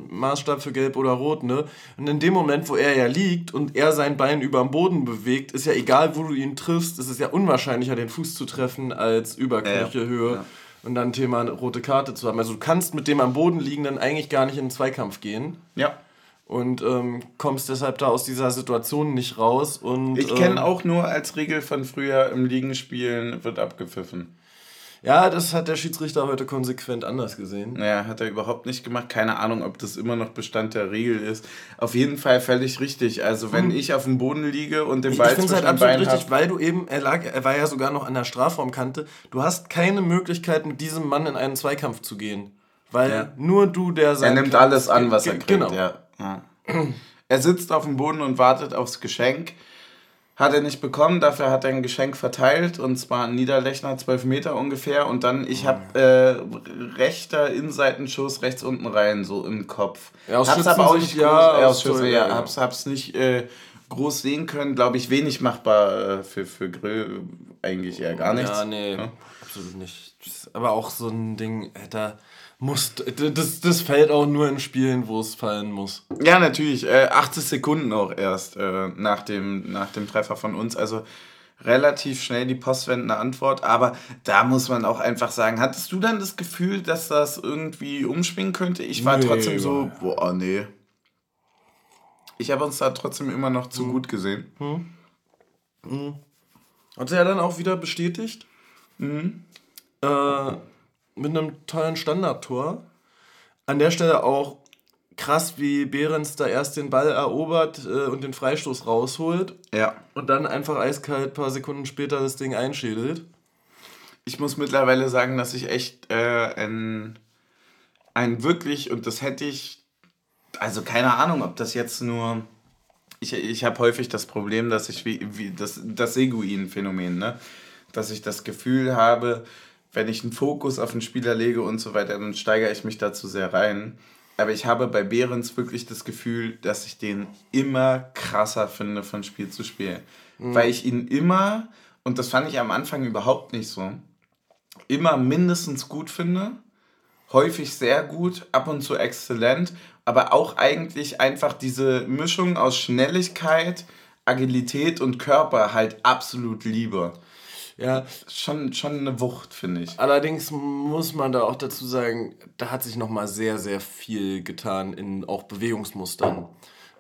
Maßstab für Gelb oder Rot, ne? Und in dem Moment, wo er ja liegt und er sein Bein über dem Boden bewegt, ist ja egal, wo du ihn triffst, ist es ja unwahrscheinlicher, den Fuß zu treffen, als über Knöchelhöhe. Ja. Und dann Thema rote Karte zu haben. Also du kannst mit dem am Boden liegen dann eigentlich gar nicht in den Zweikampf gehen. Ja. Und ähm, kommst deshalb da aus dieser Situation nicht raus. Und, ich kenne ähm, auch nur als Regel von früher im Liegenspielen wird abgepfiffen. Ja, das hat der Schiedsrichter heute konsequent anders gesehen. Naja, hat er überhaupt nicht gemacht. Keine Ahnung, ob das immer noch Bestand der Regel ist. Auf jeden Fall völlig richtig. Also wenn hm. ich auf dem Boden liege und den Ball ich zwischen halt den Beinen richtig, hab, weil du eben, er lag, er war ja sogar noch an der Strafraumkante. Du hast keine Möglichkeit, mit diesem Mann in einen Zweikampf zu gehen. Weil ja. nur du der sein Er nimmt alles an, was er kriegt. Genau. Ja. ja. Er sitzt auf dem Boden und wartet aufs Geschenk. Hat er nicht bekommen, dafür hat er ein Geschenk verteilt und zwar ein Niederlechner, 12 Meter ungefähr. Und dann, ich habe äh, rechter Innenseitenschuss rechts unten rein, so im Kopf. Ja, aus hab's aber auch nicht groß, ja, aus Schüsse, ja, ja. Hab's, hab's nicht äh, groß sehen können, glaube ich, wenig machbar äh, für, für Grill, eigentlich eher gar nichts. Ja, nee, ja? absolut nicht. Aber auch so ein Ding, hätte muss, das, das fällt auch nur in Spielen, wo es fallen muss. Ja, natürlich. Äh, 80 Sekunden auch erst äh, nach, dem, nach dem Treffer von uns. Also relativ schnell die postwendende Antwort. Aber da muss man auch einfach sagen, hattest du dann das Gefühl, dass das irgendwie umschwingen könnte? Ich war nee, trotzdem so, boah, nee. Ich habe uns da trotzdem immer noch zu hm. gut gesehen. Hm. Hm. Hat er ja dann auch wieder bestätigt. Mhm. Äh, mit einem tollen Standardtor. An der Stelle auch krass, wie Behrens da erst den Ball erobert äh, und den Freistoß rausholt. Ja. Und dann einfach eiskalt ein paar Sekunden später das Ding einschädelt. Ich muss mittlerweile sagen, dass ich echt äh, ein, ein wirklich, und das hätte ich, also keine Ahnung, ob das jetzt nur. Ich, ich habe häufig das Problem, dass ich wie, wie das, das Seguin-Phänomen, ne? Dass ich das Gefühl habe, wenn ich einen Fokus auf einen Spieler lege und so weiter, dann steigere ich mich dazu sehr rein. Aber ich habe bei Behrens wirklich das Gefühl, dass ich den immer krasser finde von Spiel zu Spiel. Mhm. Weil ich ihn immer, und das fand ich am Anfang überhaupt nicht so, immer mindestens gut finde. Häufig sehr gut, ab und zu exzellent, aber auch eigentlich einfach diese Mischung aus Schnelligkeit, Agilität und Körper halt absolut liebe. Ja. Schon, schon eine Wucht, finde ich. Allerdings muss man da auch dazu sagen, da hat sich nochmal sehr, sehr viel getan in auch Bewegungsmustern.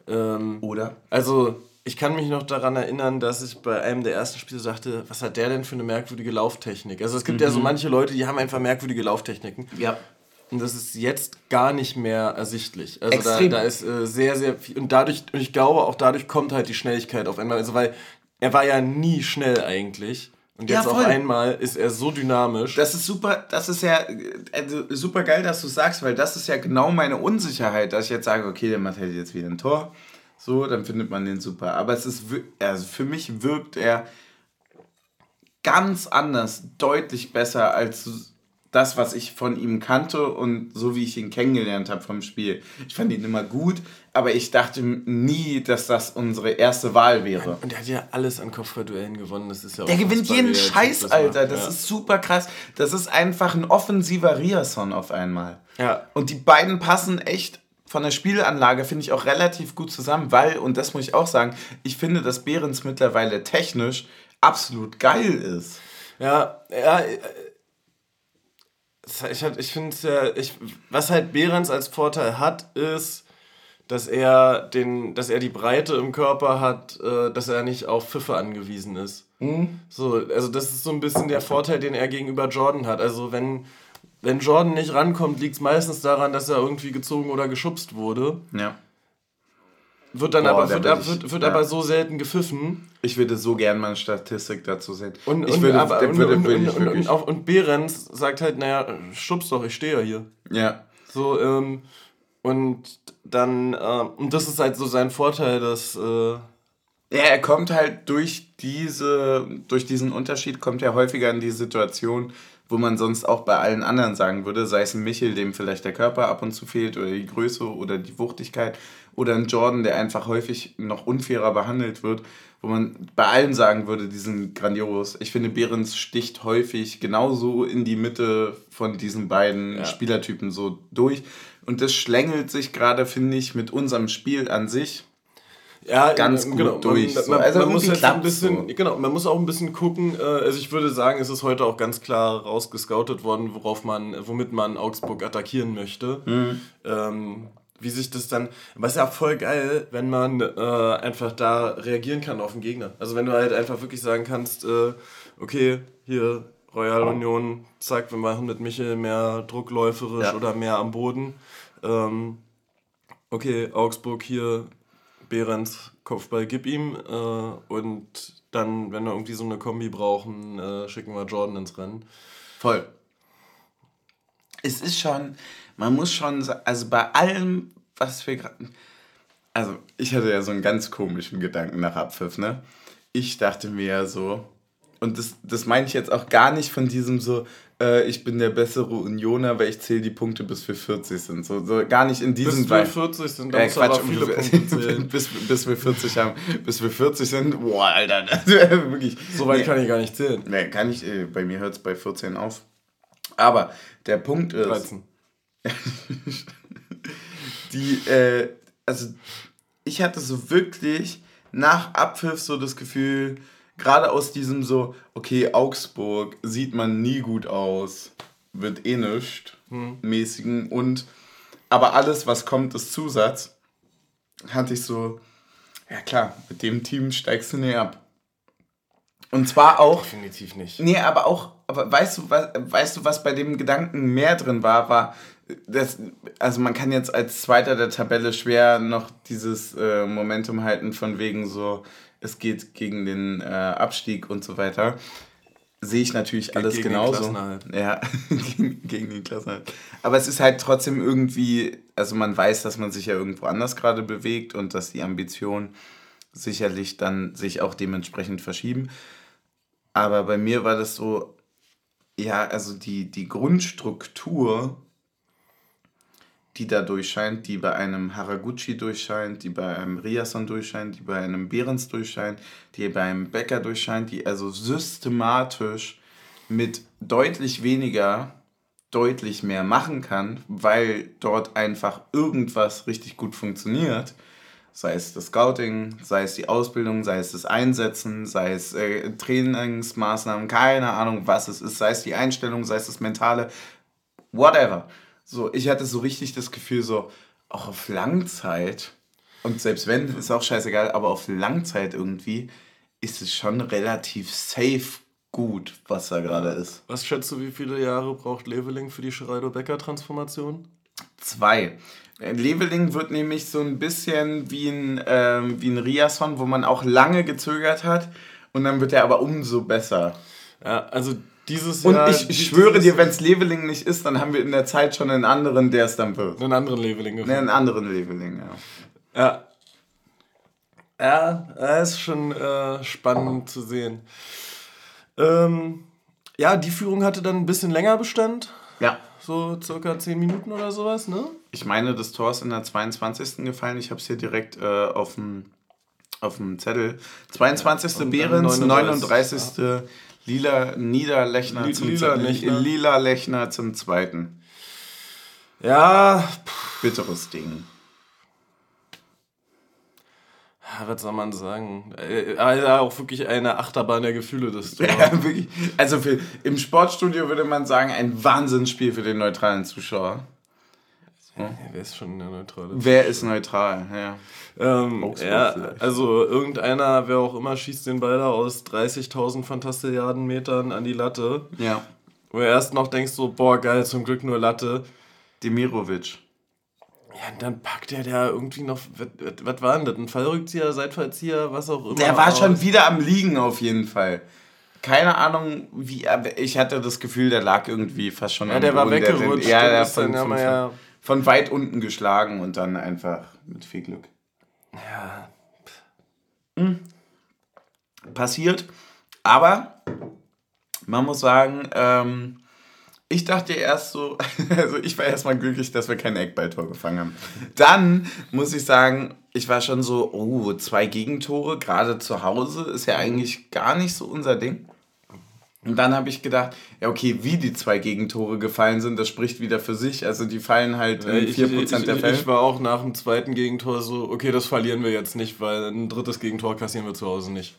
Ähm, Oder? Also, ich kann mich noch daran erinnern, dass ich bei einem der ersten Spiele sagte, was hat der denn für eine merkwürdige Lauftechnik? Also es gibt mhm. ja so mhm. manche Leute, die haben einfach merkwürdige Lauftechniken. Ja. Und das ist jetzt gar nicht mehr ersichtlich. Also Extrem. da, da ist äh, sehr, sehr viel. Und dadurch, und ich glaube, auch dadurch kommt halt die Schnelligkeit auf einmal. Also weil er war ja nie schnell eigentlich. Und jetzt ja, auf einmal ist er so dynamisch. Das ist super, das ist ja also super geil, dass du sagst, weil das ist ja genau meine Unsicherheit, dass ich jetzt sage, okay, der macht halt jetzt wieder ein Tor. So, dann findet man den super. Aber es ist, also für mich wirkt er ganz anders, deutlich besser als das, was ich von ihm kannte und so wie ich ihn kennengelernt habe vom Spiel. Ich fand ihn immer gut, aber ich dachte nie, dass das unsere erste Wahl wäre. Und er hat ja alles an Kopfballduellen gewonnen. Das ist ja Der gewinnt jeden Scheiß, das Alter. Das ja. ist super krass. Das ist einfach ein offensiver Riason auf einmal. Ja. Und die beiden passen echt von der Spielanlage, finde ich, auch relativ gut zusammen, weil, und das muss ich auch sagen, ich finde, dass Behrens mittlerweile technisch absolut geil ist. Ja, ja, äh, ich, ich finde ja, ich, was halt Behrens als Vorteil hat, ist, dass er, den, dass er die Breite im Körper hat, äh, dass er nicht auf Pfiffe angewiesen ist. Mhm. So, also das ist so ein bisschen der Vorteil, den er gegenüber Jordan hat. Also wenn, wenn Jordan nicht rankommt, liegt es meistens daran, dass er irgendwie gezogen oder geschubst wurde. Ja. Wird dann Boah, aber, wird, ich, wird, wird ja. aber so selten gepfiffen. Ich würde so gern mal eine Statistik dazu sehen. Und, ich und, würde, aber, und, würde, würde und, und, und, und Behrens sagt halt, naja, schubs doch, ich stehe ja hier. Ja. So, ähm, und dann, ähm, und das ist halt so sein Vorteil, dass. Äh, ja, er kommt halt durch diese, durch diesen Unterschied kommt er häufiger in die Situation, wo man sonst auch bei allen anderen sagen würde, sei es ein Michel, dem vielleicht der Körper ab und zu fehlt oder die Größe oder die Wuchtigkeit oder ein Jordan, der einfach häufig noch unfairer behandelt wird, wo man bei allen sagen würde, die sind grandios. Ich finde, Behrens sticht häufig genauso in die Mitte von diesen beiden ja. Spielertypen so durch. Und das schlängelt sich gerade, finde ich, mit unserem Spiel an sich ja, ganz gut genau. durch. Man, man, also man muss jetzt ein bisschen, so. genau, man muss auch ein bisschen gucken. Äh, also ich würde sagen, es ist heute auch ganz klar rausgescoutet worden, worauf man, womit man Augsburg attackieren möchte. Mhm. Ähm, wie sich das dann, was ja voll geil, wenn man äh, einfach da reagieren kann auf den Gegner. Also wenn du halt einfach wirklich sagen kannst, äh, okay, hier Royal Union, zack, wir machen mit Michel mehr druckläuferisch ja. oder mehr am Boden. Ähm, okay, Augsburg hier Behrens Kopfball gib ihm äh, und dann, wenn wir irgendwie so eine Kombi brauchen, äh, schicken wir Jordan ins Rennen. Voll. Es ist schon, man muss schon, also bei allem, was wir gerade, also ich hatte ja so einen ganz komischen Gedanken nach Abpfiff, ne? Ich dachte mir ja so, und das, das meine ich jetzt auch gar nicht von diesem so, äh, ich bin der bessere Unioner, weil ich zähle die Punkte bis wir 40 sind. So, so gar nicht in diesem Bis wir 40 sind, dann äh, Quatsch, aber viele Punkte [laughs] zählen. bis, bis wir 40 haben, bis wir 40 sind, boah, Alter, wirklich. So weit nee, kann ich gar nicht zählen. Nee, kann ich, äh, bei mir hört es bei 14 auf. Aber der Punkt ist. 13. [laughs] die, äh, also ich hatte so wirklich nach Abpfiff so das Gefühl, gerade aus diesem so, okay, Augsburg sieht man nie gut aus, wird eh nischt, hm. mäßigen und aber alles, was kommt, ist Zusatz, hatte ich so, ja klar, mit dem Team steigst du näher ab. Und zwar auch. Definitiv nicht. Nee, aber auch, aber weißt du, was, weißt du, was bei dem Gedanken mehr drin war, war, das, also man kann jetzt als Zweiter der Tabelle schwer noch dieses äh, Momentum halten von wegen so, es geht gegen den äh, Abstieg und so weiter, sehe ich natürlich alles gegen genauso. Den ja, [laughs] gegen, gegen den Klassenhalt. Aber es ist halt trotzdem irgendwie, also man weiß, dass man sich ja irgendwo anders gerade bewegt und dass die Ambitionen sicherlich dann sich auch dementsprechend verschieben. Aber bei mir war das so, Ja, also die, die Grundstruktur, die da durchscheint, die bei einem Haraguchi durchscheint, die bei einem Riason durchscheint, die bei einem Behrens durchscheint, die bei einem Bäcker durchscheint, die also systematisch mit deutlich weniger deutlich mehr machen kann, weil dort einfach irgendwas richtig gut funktioniert. Sei es das Scouting, sei es die Ausbildung, sei es das Einsetzen, sei es äh, Trainingsmaßnahmen, keine Ahnung, was es ist, sei es die Einstellung, sei es das Mentale, whatever. So, ich hatte so richtig das Gefühl, so, auch auf Langzeit, und selbst wenn, ist auch scheißegal, aber auf Langzeit irgendwie ist es schon relativ safe gut, was da gerade ist. Was schätzt du, wie viele Jahre braucht Leveling für die Schreido-Becker-Transformation? Zwei. Leveling wird nämlich so ein bisschen wie ein, ähm, wie ein Riason, wo man auch lange gezögert hat und dann wird er aber umso besser. Ja, also dieses Jahr. Und ich, ich schwöre dir, wenn es Leveling nicht ist, dann haben wir in der Zeit schon einen anderen, der es dann wird. Einen anderen Leveling gefunden. einen anderen Leveling, ja. Ja. Ja, das ist schon äh, spannend zu sehen. Ähm, ja, die Führung hatte dann ein bisschen länger Bestand. Ja. So circa 10 Minuten oder sowas, ne? Ich meine, das Tor ist in der 22. gefallen. Ich habe es hier direkt äh, auf dem auf dem Zettel. 22. Ja, Behrens, 39. Ja. Lila Niederlechner L zum Lila Lechner. Lila Lechner zum zweiten. Ja. Pff. Bitteres Ding was soll man sagen? Also auch wirklich eine Achterbahn der Gefühle, das [laughs] Tor. Ja, wirklich. Also für, im Sportstudio würde man sagen, ein Wahnsinnsspiel für den neutralen Zuschauer. Ja, wer ist schon der neutrale? Wer ist neutral, ja. Ähm, ja, also irgendeiner, wer auch immer, schießt den Ball da aus 30.000 Fantastilliarden Metern an die Latte. Ja. Wo du erst noch denkst so, boah, geil, zum Glück nur Latte. Demirovic. Ja, und dann packt er da irgendwie noch, was, was war denn das? Ein Fallrückzieher, Seitfallzieher, was auch immer. Der war schon wieder am Liegen auf jeden Fall. Keine Ahnung, wie, ich hatte das Gefühl, der lag irgendwie fast schon ja, am der Boden. war weggerutscht. Der, ja, der von, von, ja von weit unten geschlagen und dann einfach mit viel Glück. Ja. Hm. Passiert. Aber man muss sagen, ähm, ich dachte erst so, [laughs] also ich war erstmal glücklich, dass wir kein Eckballtor gefangen haben. Dann muss ich sagen, ich war schon so, oh, zwei Gegentore, gerade zu Hause, ist ja eigentlich gar nicht so unser Ding. Und dann habe ich gedacht, ja, okay, wie die zwei Gegentore gefallen sind, das spricht wieder für sich. Also die fallen halt in ich, 4% ich, ich, der Fälle. Ich war auch nach dem zweiten Gegentor so, okay, das verlieren wir jetzt nicht, weil ein drittes Gegentor kassieren wir zu Hause nicht.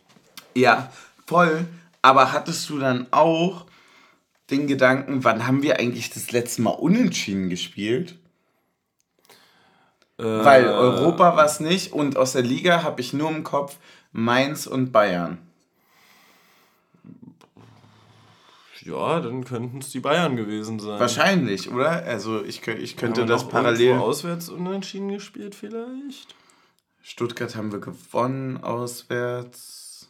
Ja, voll. Aber hattest du dann auch den Gedanken, wann haben wir eigentlich das letzte Mal unentschieden gespielt? Äh, Weil Europa war es nicht und aus der Liga habe ich nur im Kopf Mainz und Bayern. Ja, dann könnten es die Bayern gewesen sein. Wahrscheinlich, oder? Also ich, ich könnte das parallel. auswärts unentschieden gespielt vielleicht? Stuttgart haben wir gewonnen auswärts.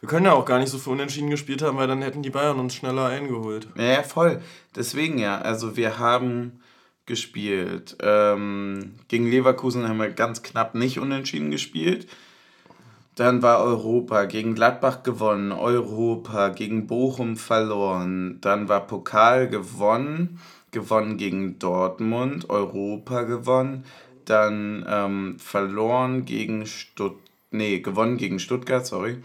Wir können ja auch gar nicht so für unentschieden gespielt haben, weil dann hätten die Bayern uns schneller eingeholt. Ja, voll. Deswegen ja. Also wir haben gespielt. Ähm, gegen Leverkusen haben wir ganz knapp nicht unentschieden gespielt. Dann war Europa gegen Gladbach gewonnen, Europa gegen Bochum verloren. Dann war Pokal gewonnen, gewonnen gegen Dortmund, Europa gewonnen. Dann ähm, verloren gegen Stuttgart, nee, gewonnen gegen Stuttgart, sorry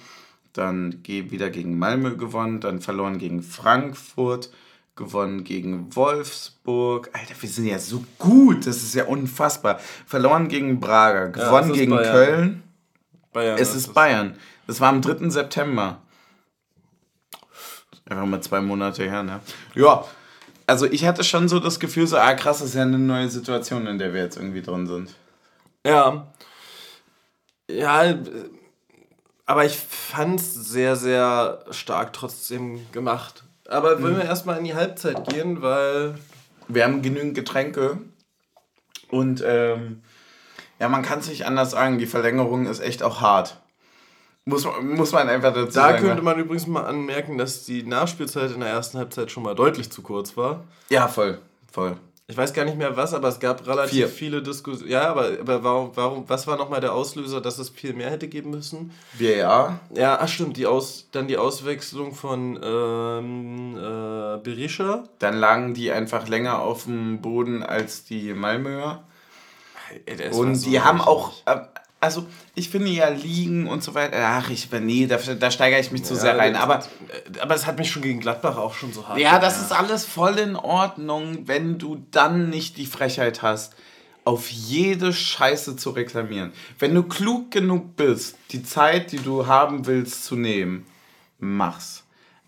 dann wieder gegen Malmö gewonnen, dann verloren gegen Frankfurt, gewonnen gegen Wolfsburg. Alter, wir sind ja so gut, das ist ja unfassbar. Verloren gegen Braga, gewonnen ja, gegen Bayern. Köln. Bayern, es ist Bayern. Das war am 3. September. Einfach mal zwei Monate her, ne? Ja, also ich hatte schon so das Gefühl, so, ah krass, das ist ja eine neue Situation, in der wir jetzt irgendwie drin sind. Ja. Ja, aber ich fand es sehr, sehr stark trotzdem gemacht. Aber wollen wir mhm. erstmal in die Halbzeit gehen, weil. Wir haben genügend Getränke. Und ähm, ja, man kann es nicht anders sagen. Die Verlängerung ist echt auch hart. Muss, muss man einfach dazu da sagen. Da könnte ne? man übrigens mal anmerken, dass die Nachspielzeit in der ersten Halbzeit schon mal deutlich zu kurz war. Ja, voll. Voll. Ich weiß gar nicht mehr was, aber es gab relativ Vier. viele Diskussionen. Ja, aber, aber warum, warum, was war nochmal der Auslöser, dass es viel mehr hätte geben müssen? VAR? Ja, ach stimmt, die Aus, dann die Auswechslung von ähm, äh, Berisha. Dann lagen die einfach länger auf dem Boden als die Malmöer. Ey, Und so die haben auch, äh, also ich finde ja liegen und so weiter, ach, ich, nee, da, da steigere ich mich zu ja, sehr rein. Aber, aber es hat mich schon gegen Gladbach auch schon so hart. Ja, das ja. ist alles voll in Ordnung, wenn du dann nicht die Frechheit hast, auf jede Scheiße zu reklamieren. Wenn du klug genug bist, die Zeit, die du haben willst, zu nehmen, mach's.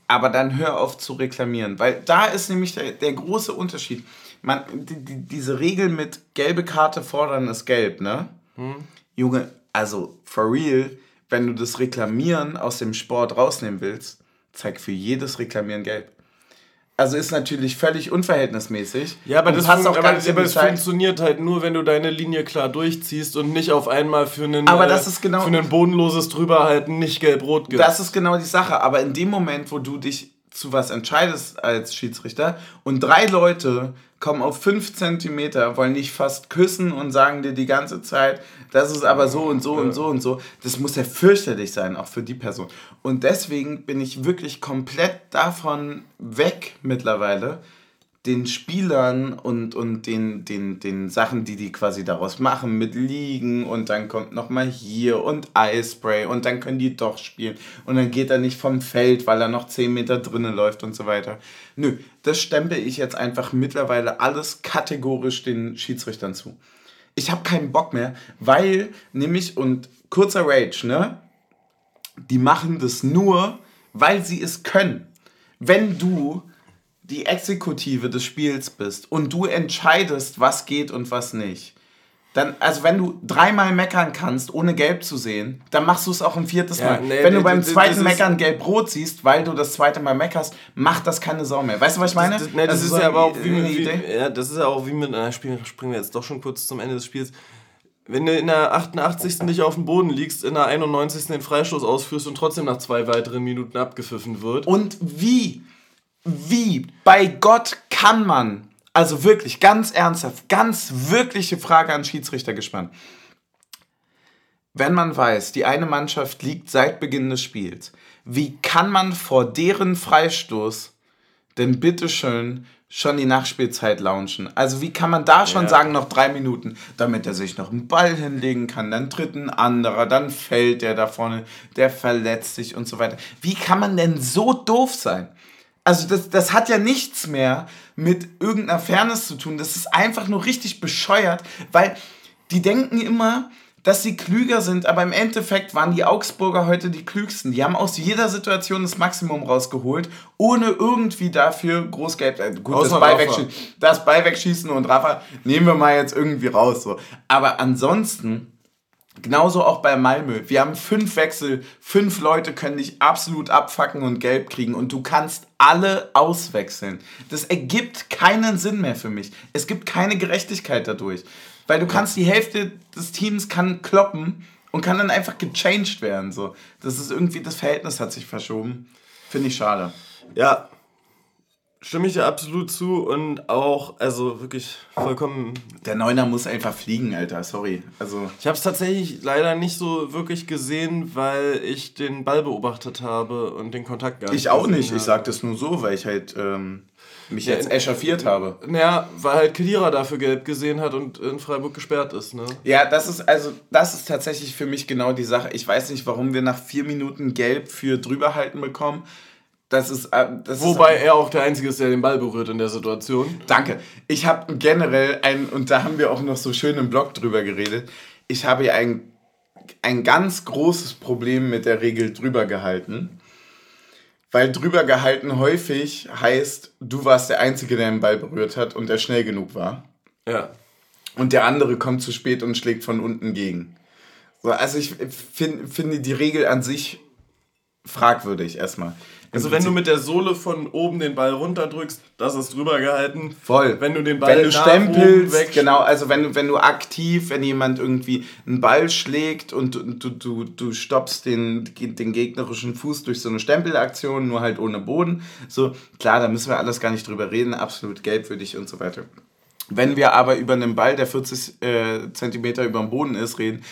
Aber dann hör auf zu reklamieren, weil da ist nämlich der, der große Unterschied. Man, die, die, diese Regel mit gelbe Karte fordern ist gelb, ne? Hm Junge, also for real, wenn du das Reklamieren aus dem Sport rausnehmen willst, zeig für jedes Reklamieren gelb. Also ist natürlich völlig unverhältnismäßig. Ja, aber das, fun aber, aber das funktioniert halt nur, wenn du deine Linie klar durchziehst und nicht auf einmal für einen, aber das ist genau, für einen bodenloses Drüberhalten nicht gelb-rot gibst. Das ist genau die Sache. Aber in dem Moment, wo du dich zu was entscheidest als Schiedsrichter und drei Leute kommen auf fünf Zentimeter, wollen dich fast küssen und sagen dir die ganze Zeit, das ist aber so und so und so und so. Das muss ja fürchterlich sein, auch für die Person. Und deswegen bin ich wirklich komplett davon weg mittlerweile, den Spielern und, und den, den, den Sachen, die die quasi daraus machen, mit Liegen und dann kommt nochmal hier und Eispray und dann können die doch spielen und dann geht er nicht vom Feld, weil er noch 10 Meter drinnen läuft und so weiter. Nö, das stempel ich jetzt einfach mittlerweile alles kategorisch den Schiedsrichtern zu. Ich habe keinen Bock mehr, weil nämlich, und kurzer Rage, ne? Die machen das nur, weil sie es können. Wenn du die Exekutive des Spiels bist und du entscheidest, was geht und was nicht, dann, also wenn du dreimal meckern kannst, ohne gelb zu sehen, dann machst du es auch ein viertes ja, Mal. Nee, wenn du beim zweiten Meckern gelb-rot siehst, weil du das zweite Mal meckerst, macht das keine Sau mehr. Weißt du, was ich meine? Das, nee, das ist so ja aber auch wie mit, wie, ja, das ist ja auch wie mit, na, springen wir jetzt doch schon kurz zum Ende des Spiels. Wenn du in der 88. nicht auf dem Boden liegst, in der 91. den Freistoß ausführst und trotzdem nach zwei weiteren Minuten abgepfiffen wird. Und wie? Wie bei Gott kann man, also wirklich ganz ernsthaft, ganz wirkliche Frage an Schiedsrichter gespannt. Wenn man weiß, die eine Mannschaft liegt seit Beginn des Spiels, wie kann man vor deren Freistoß denn bitteschön schon die Nachspielzeit launchen? Also wie kann man da schon ja. sagen, noch drei Minuten, damit er sich noch einen Ball hinlegen kann, dann tritt ein anderer, dann fällt der da vorne, der verletzt sich und so weiter. Wie kann man denn so doof sein? Also das, das hat ja nichts mehr mit irgendeiner Fairness zu tun. Das ist einfach nur richtig bescheuert, weil die denken immer, dass sie klüger sind, aber im Endeffekt waren die Augsburger heute die klügsten. Die haben aus jeder Situation das Maximum rausgeholt, ohne irgendwie dafür Großgeld. Äh, gut, das Ball, wegschießen, das Ball wegschießen und Rafa nehmen wir mal jetzt irgendwie raus. So. Aber ansonsten Genauso auch bei Malmö. Wir haben fünf Wechsel, fünf Leute können dich absolut abfacken und gelb kriegen und du kannst alle auswechseln. Das ergibt keinen Sinn mehr für mich. Es gibt keine Gerechtigkeit dadurch. Weil du kannst die Hälfte des Teams kann kloppen und kann dann einfach gechanged werden. So. Das ist irgendwie, das Verhältnis hat sich verschoben. Finde ich schade. Ja, Stimme ich dir absolut zu und auch, also wirklich vollkommen. Der Neuner muss einfach fliegen, Alter, sorry. Also ich habe es tatsächlich leider nicht so wirklich gesehen, weil ich den Ball beobachtet habe und den Kontakt gar nicht. Ich auch nicht, habe. ich sage das nur so, weil ich halt ähm, mich ja, jetzt echauffiert habe. Naja, weil halt Kedira dafür gelb gesehen hat und in Freiburg gesperrt ist, ne? Ja, das ist also, das ist tatsächlich für mich genau die Sache. Ich weiß nicht, warum wir nach vier Minuten gelb für drüberhalten bekommen. Das ist, äh, das Wobei ist, er auch der Einzige ist, der den Ball berührt in der Situation. Danke. Ich habe generell ein, und da haben wir auch noch so schön im Blog drüber geredet, ich habe ja ein, ein ganz großes Problem mit der Regel drüber gehalten. Weil drüber gehalten häufig heißt, du warst der Einzige, der den Ball berührt hat und der schnell genug war. Ja. Und der andere kommt zu spät und schlägt von unten gegen. So, also ich find, finde die Regel an sich fragwürdig erstmal. Also wenn du mit der Sohle von oben den Ball runterdrückst, das ist drüber gehalten. Voll. Wenn du den Ball wenn du stempelst, genau, also wenn du, wenn du aktiv, wenn jemand irgendwie einen Ball schlägt und du, du, du stoppst den, den gegnerischen Fuß durch so eine Stempelaktion, nur halt ohne Boden. So, klar, da müssen wir alles gar nicht drüber reden, absolut gelbwürdig und so weiter. Wenn wir aber über einen Ball, der 40 äh, Zentimeter über dem Boden ist, reden,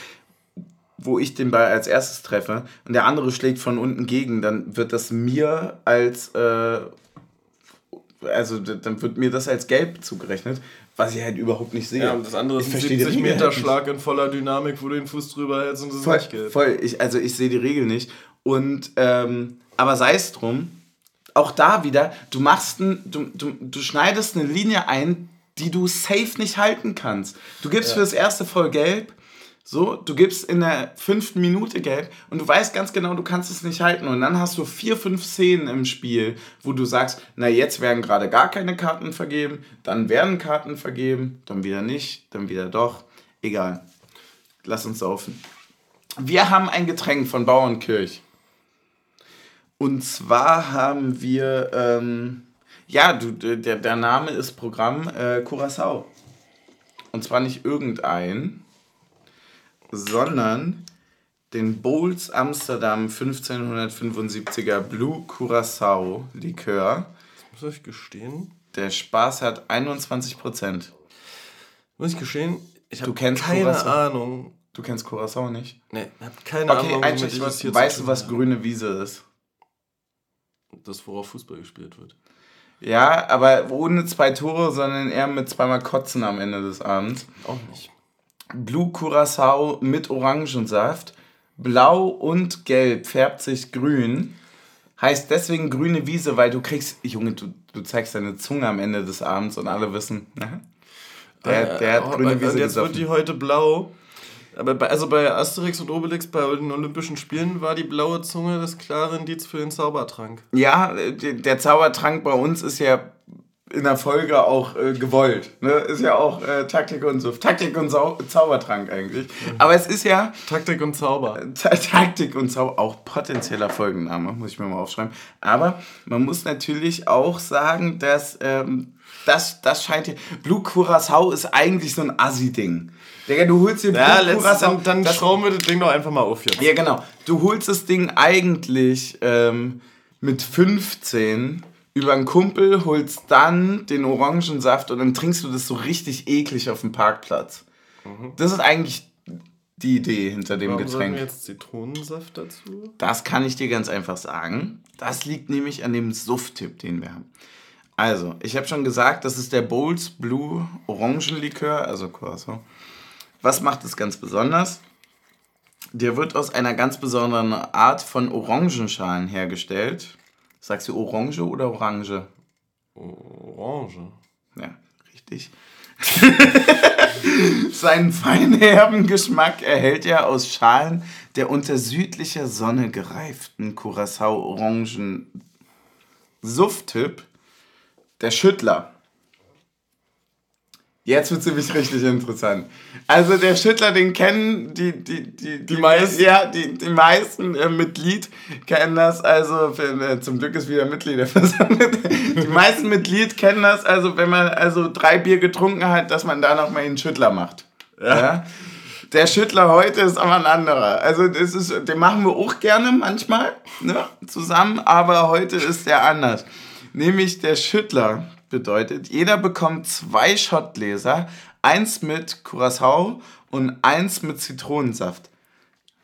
wo ich den Ball als erstes treffe und der andere schlägt von unten gegen, dann wird das mir als äh, also dann wird mir das als gelb zugerechnet, was ich halt überhaupt nicht sehe. Ja, und das andere ist ein 70 Meter Schlag in voller Dynamik, wo du den Fuß drüber hältst und das voll, ist nicht gelb. Voll, ich, also ich sehe die Regel nicht. Und ähm, aber sei es drum, auch da wieder, du machst ein, du, du, du schneidest eine Linie ein, die du safe nicht halten kannst. Du gibst ja. für das erste voll gelb, so, du gibst in der fünften Minute gelb und du weißt ganz genau, du kannst es nicht halten. Und dann hast du vier, fünf Szenen im Spiel, wo du sagst, na jetzt werden gerade gar keine Karten vergeben, dann werden Karten vergeben, dann wieder nicht, dann wieder doch. Egal. Lass uns saufen. Wir haben ein Getränk von Bauernkirch. Und zwar haben wir, ähm, ja, du, der, der Name ist Programm äh, Curacao. Und zwar nicht irgendein, sondern den Bowls Amsterdam 1575er Blue Curacao Likör. Das muss ich gestehen. Der Spaß hat 21%. Muss ich gestehen, ich habe keine Curacao. Ahnung. Du kennst Curacao nicht? Nee, ich habe keine okay, Ahnung. Okay, ich was, weißt du, was grüne Wiese ist? Das, worauf Fußball gespielt wird. Ja, aber ohne zwei Tore, sondern eher mit zweimal Kotzen am Ende des Abends. Auch nicht. Blue Curacao mit Orangensaft. Blau und Gelb färbt sich grün. Heißt deswegen grüne Wiese, weil du kriegst, Junge, du, du zeigst deine Zunge am Ende des Abends und alle wissen, ne? der, der hat grüne Wiese jetzt gesoffen. wird die heute blau. Aber bei, also bei Asterix und Obelix bei den Olympischen Spielen war die blaue Zunge das klare Indiz für den Zaubertrank. Ja, der Zaubertrank bei uns ist ja in der Folge auch äh, gewollt. Ne? Ist ja auch äh, Taktik und so. Taktik und Sau Zaubertrank eigentlich. Aber es ist ja. Taktik und Zauber. Taktik und Zauber, auch potenzieller Folgenname, muss ich mir mal aufschreiben. Aber man muss natürlich auch sagen, dass ähm, das, das scheint hier. Blue Curacao ist eigentlich so ein Assi-Ding. Digga, du holst dir Blue ja, Curacao. Dann, dann schrauben wir das Ding doch einfach mal auf jetzt. Ja, genau. Du holst das Ding eigentlich ähm, mit 15 über einen Kumpel, holst dann den Orangensaft und dann trinkst du das so richtig eklig auf dem Parkplatz. Mhm. Das ist eigentlich die Idee hinter dem Warum Getränk. Wir jetzt Zitronensaft dazu? Das kann ich dir ganz einfach sagen. Das liegt nämlich an dem Suft-Tipp, den wir haben. Also, ich habe schon gesagt, das ist der Bowls Blue Orangenlikör, also Curacao. Was macht es ganz besonders? Der wird aus einer ganz besonderen Art von Orangenschalen hergestellt. Sagst du Orange oder Orange? Orange. Ja, richtig. [laughs] Seinen feinherben Geschmack erhält er aus Schalen der unter südlicher Sonne gereiften Curacao-Orangen. Suft-Tipp: der Schüttler. Jetzt wird es nämlich richtig interessant. Also der Schüttler, den kennen die, die, die, die, meisten. Ja, die, die meisten äh, Mitglied kennen das. Also für, äh, zum Glück ist wieder Mitglieder [laughs] versammelt. Die meisten Mitglied kennen das, also wenn man also drei Bier getrunken hat, dass man da nochmal einen Schüttler macht. Ja. ja. Der Schüttler heute ist aber ein anderer. Also das ist, den machen wir auch gerne manchmal ne, zusammen, aber heute ist der anders. Nämlich der Schüttler bedeutet, jeder bekommt zwei Schottgläser, eins mit Curacao und eins mit Zitronensaft.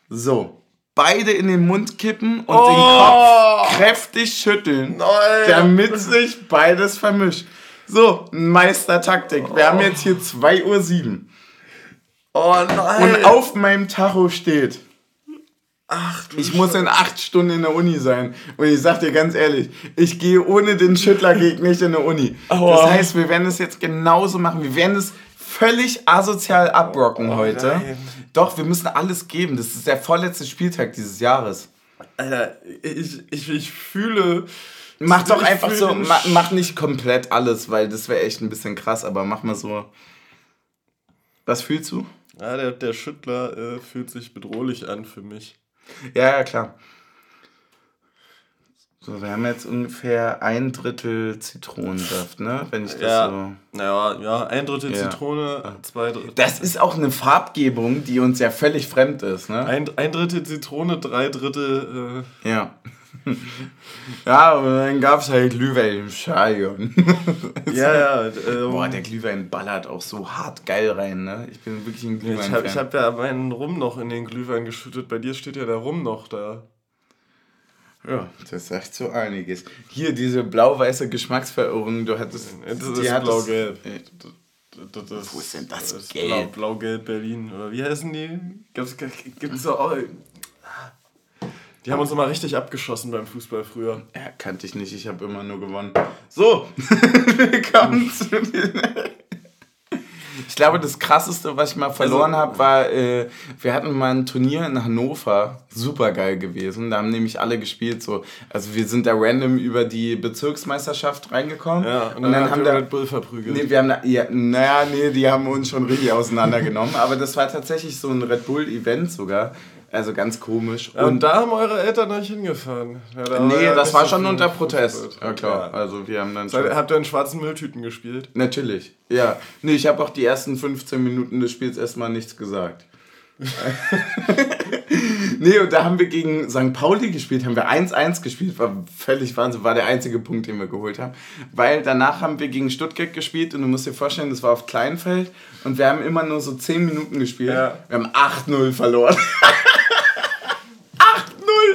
So, beide in den Mund kippen und oh. den Kopf kräftig schütteln, Nein. damit sich beides vermischt. So, Meistertaktik. Wir haben jetzt hier 2.07 Uhr. Oh nein. Und auf meinem Tacho steht Ach, du ich muss in acht Stunden in der Uni sein. Und ich sag dir ganz ehrlich, ich gehe ohne den Schüttler geht nicht in der Uni. Aua. Das heißt, wir werden es jetzt genauso machen. Wir werden es völlig asozial abrocken oh, heute. Nein. Doch, wir müssen alles geben. Das ist der vorletzte Spieltag dieses Jahres. Alter, ich, ich, ich fühle. Mach doch einfach so, mach, mach nicht komplett alles, weil das wäre echt ein bisschen krass, aber mach mal so. Was fühlst du? Ja, der, der Schüttler äh, fühlt sich bedrohlich an für mich. Ja, ja, klar. So, wir haben jetzt ungefähr ein Drittel Zitronensaft, ne? Wenn ich das ja, so. Naja, ja, ein Drittel ja. Zitrone, zwei Drittel. Das ist auch eine Farbgebung, die uns ja völlig fremd ist, ne? Ein, ein Drittel Zitrone, drei Drittel. Äh, ja. [laughs] ja, und dann gab es halt Glühwein im Stadion. [laughs] ja, ja. Ähm, Boah, der Glühwein ballert auch so hart geil rein, ne? Ich bin wirklich ein Glühwein. Ich habe hab ja meinen Rum noch in den Glühwein geschüttet. Bei dir steht ja der Rum noch da. Ja, das sagt so einiges. Hier, diese blau-weiße Geschmacksverirrung, du hattest. Das ist blau-gelb. Wo ist denn das, das Gelb? Blau-gelb Berlin. Oder wie heißen die? Gibt es auch. Die haben uns immer richtig abgeschossen beim Fußball früher. Ja, kannte ich nicht. Ich habe immer nur gewonnen. So, [laughs] willkommen zu den ich glaube, das krasseste, was ich mal verloren also, habe, war, äh, wir hatten mal ein Turnier in Hannover. Super geil gewesen. Da haben nämlich alle gespielt. So. Also wir sind da random über die Bezirksmeisterschaft reingekommen. Ja, und dann, und dann haben wir Red Bull verprügelt. Nee, wir haben da, ja, naja, nee, die haben uns schon richtig auseinandergenommen. Aber das war tatsächlich so ein Red Bull-Event sogar. Also ganz komisch. Ja, und, da haben eure Eltern euch hingefahren. Ja, da nee, war das war schon unter Protest. Ja, klar. Ja. Also wir haben dann schon Habt ihr in schwarzen Mülltüten gespielt? Natürlich, ja. Nee, ich habe auch die ersten 15 Minuten des Spiels erstmal nichts gesagt. [laughs] nee, und da haben wir gegen St. Pauli gespielt, haben wir 1-1 gespielt, war völlig Wahnsinn, war der einzige Punkt, den wir geholt haben. Weil danach haben wir gegen Stuttgart gespielt und du musst dir vorstellen, das war auf Kleinfeld und wir haben immer nur so 10 Minuten gespielt. Ja. Wir haben 8-0 verloren. [laughs]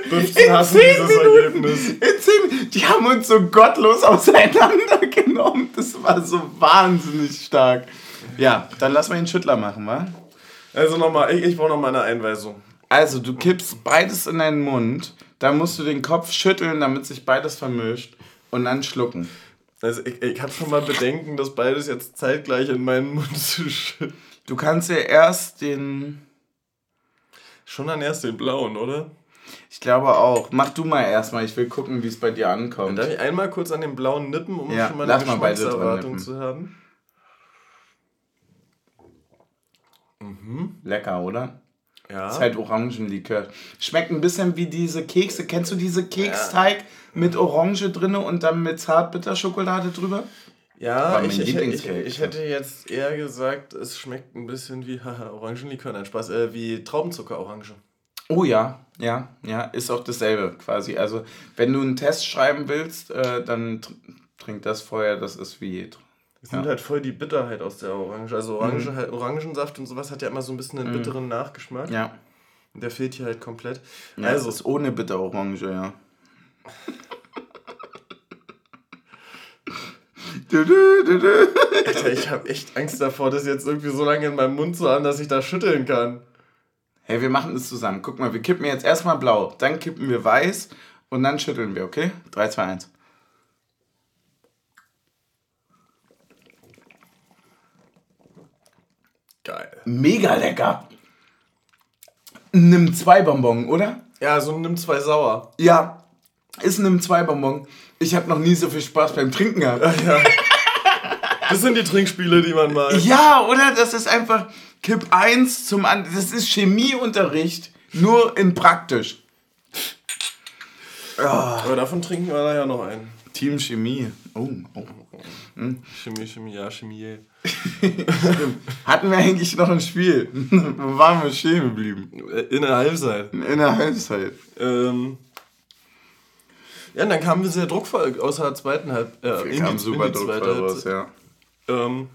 15 hassen dieses Minuten, Ergebnis. In 10, die haben uns so gottlos auseinandergenommen. Das war so wahnsinnig stark. Ja, dann lass mal den Schüttler machen, wa? Also nochmal, ich, ich brauche nochmal eine Einweisung. Also, du kippst beides in deinen Mund, dann musst du den Kopf schütteln, damit sich beides vermischt und dann schlucken. Also, ich, ich habe schon mal Bedenken, das beides jetzt zeitgleich in meinen Mund [laughs] zu schütteln. Du kannst ja erst den. Schon dann erst den blauen, oder? Ich glaube auch. Mach du mal erstmal, ich will gucken, wie es bei dir ankommt. Darf ich einmal kurz an den blauen nippen, um ja, schon mal eine Geschmackserwartung zu haben? Mhm. Lecker, oder? Ja. Ist halt Orangenlikör. Schmeckt ein bisschen wie diese Kekse. Kennst du diese Keksteig ja. mit Orange drinne und dann mit Zartbitterschokolade drüber? Ja, ich, ich, ich, ich, hätte jetzt eher gesagt, es schmeckt ein bisschen wie haha, [laughs] Orangenlikör, nein Spaß, äh, wie Traubenzuckerorange. Oh ja, ja, ja, ist auch dasselbe quasi. Also wenn du einen Test schreiben willst, äh, dann trink das vorher, das ist wie. Es nimmt ja. halt voll die Bitterheit aus der Orange. Also Orange, mhm. halt, Orangensaft und sowas hat ja immer so ein bisschen einen mhm. bitteren Nachgeschmack. Ja. Und der fehlt hier halt komplett. Ja, also ist ohne Bitterorange, ja. Alter, ich habe echt Angst davor, das jetzt irgendwie so lange in meinem Mund zu haben, dass ich da schütteln kann. Hey, wir machen das zusammen. Guck mal, wir kippen jetzt erstmal blau, dann kippen wir weiß und dann schütteln wir, okay? 3, 2, 1. Geil. Mega lecker. Nimm zwei Bonbon, oder? Ja, so nimm zwei sauer. Ja, ist nimm zwei Bonbon. Ich habe noch nie so viel Spaß beim Trinken gehabt. Ja. [laughs] Das sind die Trinkspiele, die man mag. Ja, oder? Das ist einfach Kipp 1 zum anderen. Das ist Chemieunterricht, nur in praktisch. Oh. Aber davon trinken wir da ja noch einen. Team Chemie. Oh, oh. Hm? Chemie, Chemie, ja, Chemie. [laughs] Hatten wir eigentlich noch ein Spiel? [laughs] Wo waren wir stehen geblieben? In der Halbzeit. In der Halbzeit. Ähm, ja, und dann kamen wir sehr druckvoll aus der zweiten Halbzeit. Äh, wir kamen super druckvoll raus, ja. Ähm,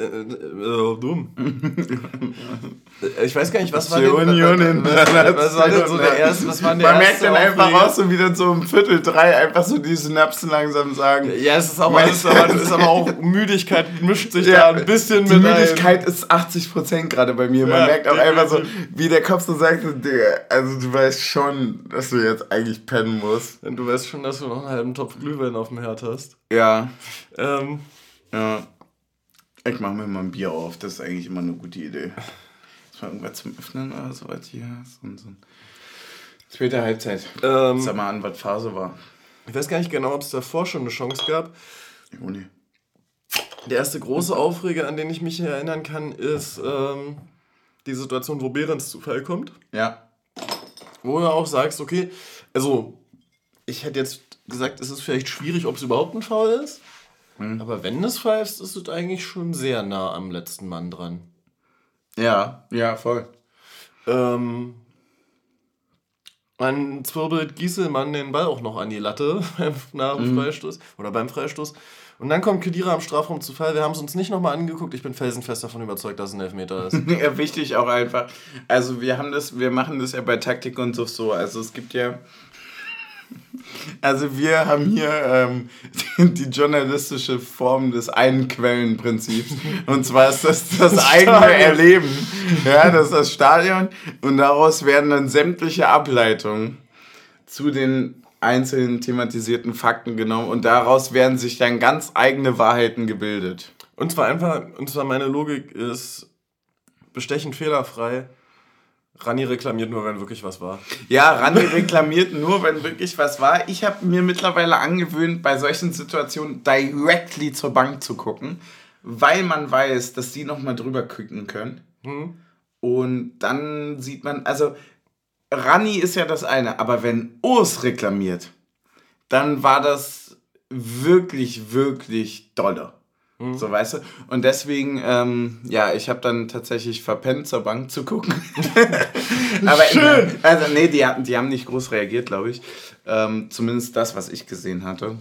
äh, äh, äh, dumm. [laughs] ich weiß gar nicht, was war denn, Union [laughs] was, was war denn so der erste, was war der Man merkt dann einfach raus, so wieder so um Viertel drei einfach so die Synapsen langsam sagen. Ja, es ist auch, alles, aber, ist aber auch Müdigkeit mischt sich ja, da ein bisschen die mit Die Müdigkeit ein. ist 80% gerade bei mir. Man ja, merkt auch einfach so, wie der Kopf so sagt, also du weißt schon, dass du jetzt eigentlich pennen musst. Und du weißt schon, dass du noch einen halben Topf Glühwein auf dem Herd hast. Ja. Ähm, ja. Ich mache mir mal ein Bier auf, das ist eigentlich immer eine gute Idee. Ist mal irgendwas zum Öffnen oder so was hier? So, so. Zweite Halbzeit. Ähm, Sag mal an, was Phase war. Ich weiß gar nicht genau, ob es davor schon eine Chance gab. Nee. Der erste große Aufreger, an den ich mich erinnern kann, ist ähm, die Situation, wo Behrens zu Fall kommt. Ja. Wo du auch sagst, okay, also ich hätte jetzt gesagt, es ist vielleicht schwierig, ob es überhaupt ein Foul ist. Hm. Aber wenn es pfeifst, ist es eigentlich schon sehr nah am letzten Mann dran. Ja, ja, voll. Ähm, Man zwirbelt Gieselmann den Ball auch noch an die Latte [laughs] dem mhm. Freistoß oder beim Freistoß. Und dann kommt Kedira am Strafraum zu Fall. Wir haben es uns nicht nochmal angeguckt. Ich bin felsenfest davon überzeugt, dass es ein Elfmeter ist. [laughs] ja, wichtig auch einfach. Also wir haben das, wir machen das ja bei Taktik und so so. Also es gibt ja. Also wir haben hier ähm, [laughs] die journalistische Form des Einquellenprinzips. Und zwar ist das das, das eigene Erleben. Ja, das ist das Stadion. Und daraus werden dann sämtliche Ableitungen zu den einzelnen thematisierten Fakten genommen und daraus werden sich dann ganz eigene Wahrheiten gebildet. Und zwar einfach, und zwar meine Logik ist bestechend fehlerfrei. Rani reklamiert nur, wenn wirklich was war. Ja, Rani reklamiert nur, wenn wirklich was war. Ich habe mir mittlerweile angewöhnt, bei solchen Situationen directly zur Bank zu gucken, weil man weiß, dass die nochmal drüber gucken können. Mhm. Und dann sieht man, also Rani ist ja das eine, aber wenn Urs reklamiert, dann war das wirklich, wirklich dolle. Mhm. So, weißt du? Und deswegen, ähm, ja, ich habe dann tatsächlich verpennt, zur Bank zu gucken. [laughs] aber Schön! In, also, nee, die, die haben nicht groß reagiert, glaube ich. Ähm, zumindest das, was ich gesehen hatte.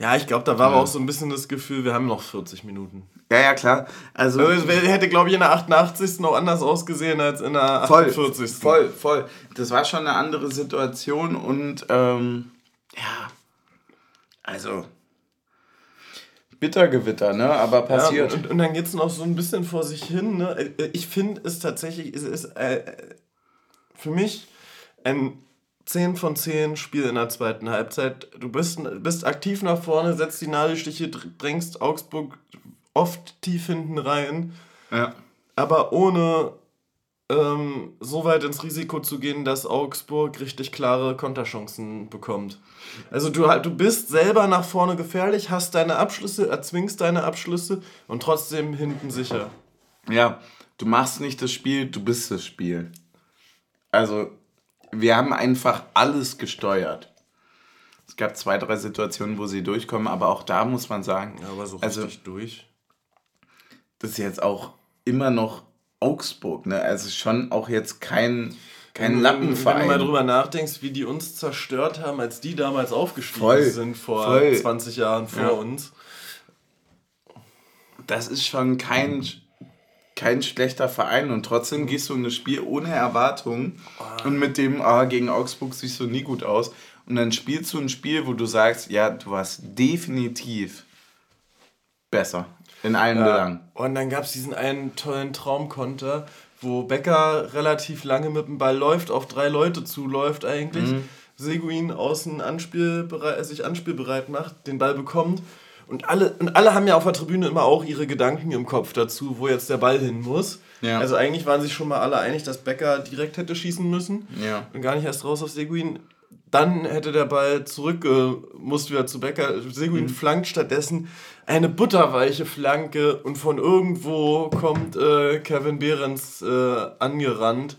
Ja, ich glaube, da war ja. aber auch so ein bisschen das Gefühl, wir haben noch 40 Minuten. Ja, ja, klar. Also, also hätte, glaube ich, in der 88. noch anders ausgesehen als in der 48. Voll, voll, voll. Das war schon eine andere Situation und ähm, ja, also Bittergewitter, ne? Aber passiert. Ja, und, und dann geht es noch so ein bisschen vor sich hin, ne? Äh, ich finde es tatsächlich, es ist äh, für mich ein 10 von 10 Spiel in der zweiten Halbzeit. Du bist, bist aktiv nach vorne, setzt die Nadelstiche, drängst Augsburg oft tief hinten rein. Ja. Aber ohne ähm, so weit ins Risiko zu gehen, dass Augsburg richtig klare Konterchancen bekommt. Also du, du bist selber nach vorne gefährlich, hast deine Abschlüsse, erzwingst deine Abschlüsse und trotzdem hinten sicher. Ja, du machst nicht das Spiel, du bist das Spiel. Also wir haben einfach alles gesteuert. Es gab zwei, drei Situationen, wo sie durchkommen, aber auch da muss man sagen. Ja, aber so also richtig also, durch. Das ist jetzt auch immer noch Augsburg, ne? Also schon auch jetzt kein, kein Lappenverein. Wenn du mal drüber nachdenkst, wie die uns zerstört haben, als die damals aufgestiegen voll, sind vor voll. 20 Jahren vor ja. uns. Das ist schon kein, kein schlechter Verein und trotzdem gehst du in das Spiel ohne Erwartungen oh. und mit dem, ah, gegen Augsburg siehst du nie gut aus. Und dann spielst du ein Spiel, wo du sagst, ja, du warst definitiv besser. In allen ja. Belangen. Und dann gab es diesen einen tollen Traumkonter, wo Becker relativ lange mit dem Ball läuft, auf drei Leute zuläuft eigentlich. Mhm. Seguin außen anspielbereit, sich anspielbereit macht, den Ball bekommt. Und alle, und alle haben ja auf der Tribüne immer auch ihre Gedanken im Kopf dazu, wo jetzt der Ball hin muss. Ja. Also eigentlich waren sich schon mal alle einig, dass Becker direkt hätte schießen müssen. Ja. Und gar nicht erst raus auf Seguin. Dann hätte der Ball zurückgemusst wieder zu Becker. Seguin mhm. flankt stattdessen eine butterweiche Flanke und von irgendwo kommt äh, Kevin Behrens äh, angerannt.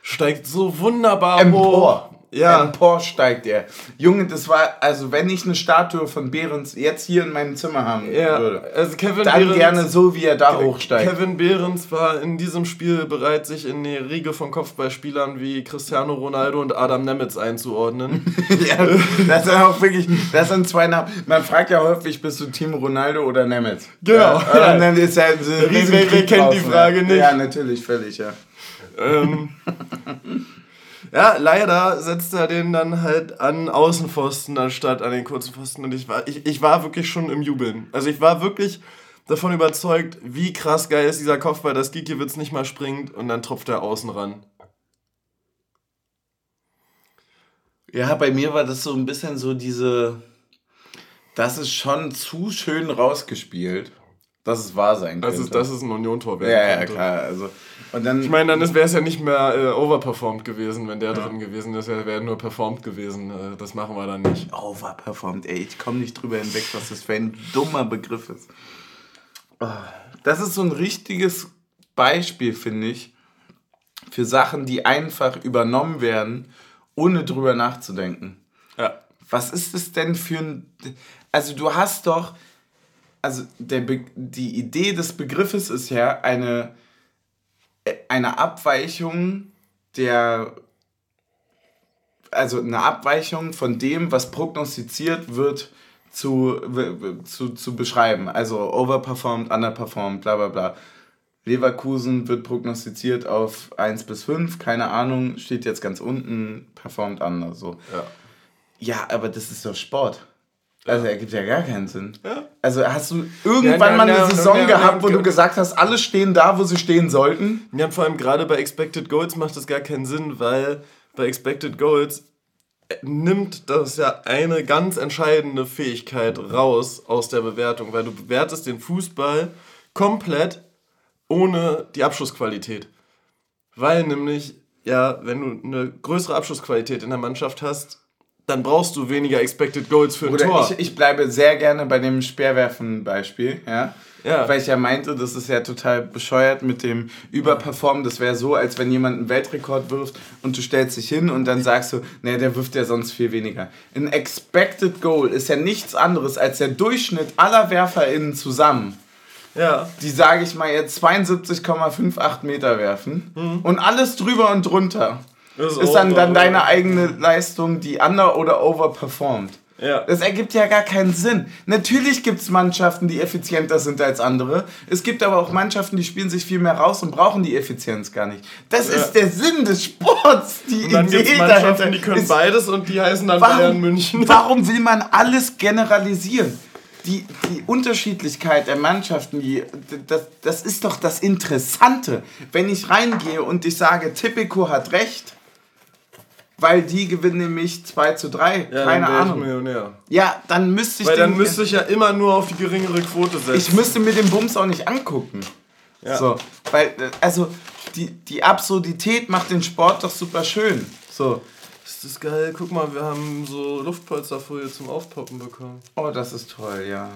Steigt so wunderbar Empor. hoch. Ja. Empor steigt er. Junge, das war, also wenn ich eine Statue von Behrens jetzt hier in meinem Zimmer haben ja. würde, also Kevin dann Behrens, gerne so, wie er da Ke hochsteigt. Kevin Behrens war in diesem Spiel bereit, sich in die Riege von Kopfballspielern wie Cristiano Ronaldo und Adam Nemitz einzuordnen. [laughs] ja, das sind auch wirklich, das sind zwei Namen. Man fragt ja häufig, bist du Team Ronaldo oder Nemitz? Genau. Ja, und dann ist ja so wer, wer kennt die Frage nicht? Ja, natürlich, völlig, ja. Ähm, [laughs] Ja, leider setzt er den dann halt an Außenpfosten anstatt an den kurzen Pfosten. Und ich war, ich, ich war wirklich schon im Jubeln. Also ich war wirklich davon überzeugt, wie krass geil ist dieser Kopfball, dass Gikiewicz nicht mal springt und dann tropft er außen ran. Ja, bei mir war das so ein bisschen so diese. Das ist schon zu schön rausgespielt dass es wahr sein könnte. Das ist, das ist ein Union-Tor Ja, ja, klar. Also, und dann, ich meine, dann wäre es ja nicht mehr äh, overperformed gewesen, wenn der ja. drin gewesen ist. Er wäre nur performt gewesen. Äh, das machen wir dann nicht. Overperformed, ey. Ich komme nicht drüber hinweg, was das für ein dummer Begriff ist. Oh, das ist so ein richtiges Beispiel, finde ich, für Sachen, die einfach übernommen werden, ohne drüber nachzudenken. Ja. Was ist es denn für ein... Also du hast doch also der die Idee des Begriffes ist ja eine, eine Abweichung der also eine Abweichung von dem, was prognostiziert wird, zu, zu, zu beschreiben. Also overperformed, underperformed, bla bla bla. Leverkusen wird prognostiziert auf 1 bis 5, keine Ahnung, steht jetzt ganz unten, performt anders. So. Ja. ja, aber das ist doch Sport. Also ergibt ja gar keinen Sinn. Ja. Also hast du irgendwann ja, mal eine Saison gehabt, wo du gesagt hast, alle stehen da, wo sie stehen sollten? Ja, vor allem gerade bei Expected Goals macht das gar keinen Sinn, weil bei Expected Goals äh, nimmt das ja eine ganz entscheidende Fähigkeit raus aus der Bewertung, weil du bewertest den Fußball komplett ohne die Abschlussqualität. Weil nämlich, ja, wenn du eine größere Abschlussqualität in der Mannschaft hast, dann brauchst du weniger Expected Goals für ein Oder Tor. Ich, ich bleibe sehr gerne bei dem Speerwerfen-Beispiel, ja? ja. Weil ich ja meinte, das ist ja total bescheuert mit dem Überperformen. Das wäre so, als wenn jemand einen Weltrekord wirft und du stellst dich hin und dann sagst du, nee, der wirft ja sonst viel weniger. Ein Expected Goal ist ja nichts anderes als der Durchschnitt aller WerferInnen zusammen ja. die, sage ich mal, jetzt 72,58 Meter werfen mhm. und alles drüber und drunter ist, ist dann, dann deine eigene Leistung, die under- oder overperformt. Ja. Das ergibt ja gar keinen Sinn. Natürlich gibt es Mannschaften, die effizienter sind als andere. Es gibt aber auch Mannschaften, die spielen sich viel mehr raus und brauchen die Effizienz gar nicht. Das ja. ist der Sinn des Sports. Die und dann gibt es Mannschaften, die können beides und die heißen dann warum, Bayern München. [laughs] Warum will man alles generalisieren? die, die Unterschiedlichkeit der Mannschaften, die, das, das ist doch das Interessante. Wenn ich reingehe und ich sage, Tipico hat recht, weil die gewinnen nämlich 2 zu 3, ja, keine Ahnung. Millionär. Ja, dann müsste ich. Weil dann müsste ich ja immer nur auf die geringere Quote setzen. Ich müsste mir den Bums auch nicht angucken. Ja. So, weil, also, die, die Absurdität macht den Sport doch super schön. So. Das ist geil. Guck mal, wir haben so Luftpolsterfolie zum Aufpoppen bekommen. Oh, das ist toll, ja.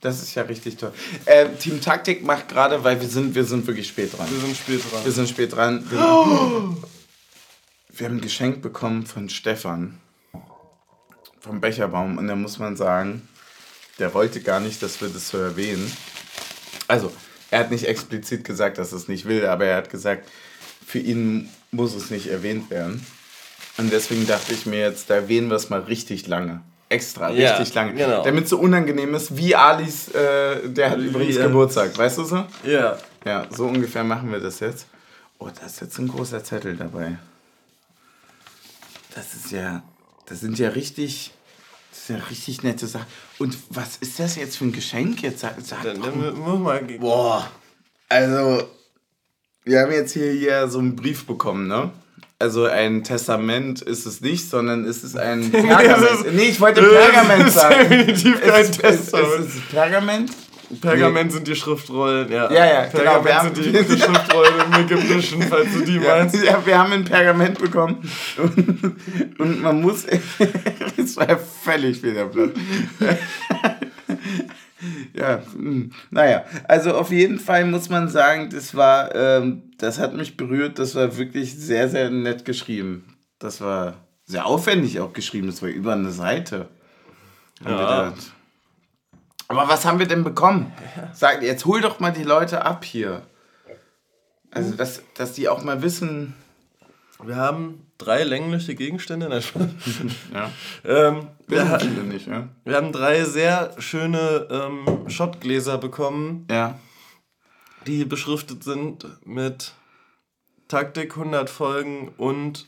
Das ist ja richtig toll. Äh, Team Taktik macht gerade, weil wir sind, wir sind wirklich spät dran. Wir sind spät dran. Wir sind spät dran. Wir, [gasps] [gasps] oh! Wir haben ein Geschenk bekommen von Stefan. Vom Becherbaum. Und da muss man sagen, der wollte gar nicht, dass wir das so erwähnen. Also, er hat nicht explizit gesagt, dass er es nicht will, aber er hat gesagt, für ihn muss es nicht erwähnt werden. Und deswegen dachte ich mir jetzt, da erwähnen wir es mal richtig lange. Extra, ja, richtig lange. Genau. Damit es so unangenehm ist, wie Alis, äh, der hat übrigens ja. Geburtstag, weißt du so? Ja. Ja, so ungefähr machen wir das jetzt. Oh, da ist jetzt ein großer Zettel dabei. Das ist ja, das sind ja richtig, das ist ja richtig nette Sachen. Und was ist das jetzt für ein Geschenk jetzt? Sag, sag dann, dann muss mal Boah, also, wir haben jetzt hier, hier so einen Brief bekommen, ne? Also ein Testament ist es nicht, sondern es ist ein [laughs] Pergament. nee, ich wollte Pergament [laughs] sagen. Definitiv kein Testament. Es, es ist Pergament. Pergament nee. sind die Schriftrollen, ja. Ja, ja, genau. Pergament sind die, die Schriftrollen im Ägyptischen, falls du die ja, meinst. Ja, wir haben ein Pergament bekommen. Und, und man muss. [laughs] Es war völlig wieder platt. ja, hm, naja, also auf jeden Fall muss man sagen, das war, ähm, das hat mich berührt, das war wirklich sehr, sehr nett geschrieben. Das war sehr aufwendig auch geschrieben, das war über eine Seite. Ja. Aber was haben wir denn bekommen? Sag, jetzt hol doch mal die Leute ab hier. Also, dass, dass die auch mal wissen. Wir haben drei längliche Gegenstände. Nein, ja. ähm, wir, ha nicht, ja. wir haben drei sehr schöne ähm, Shotgläser bekommen. Ja. Die beschriftet sind mit Taktik 100 Folgen und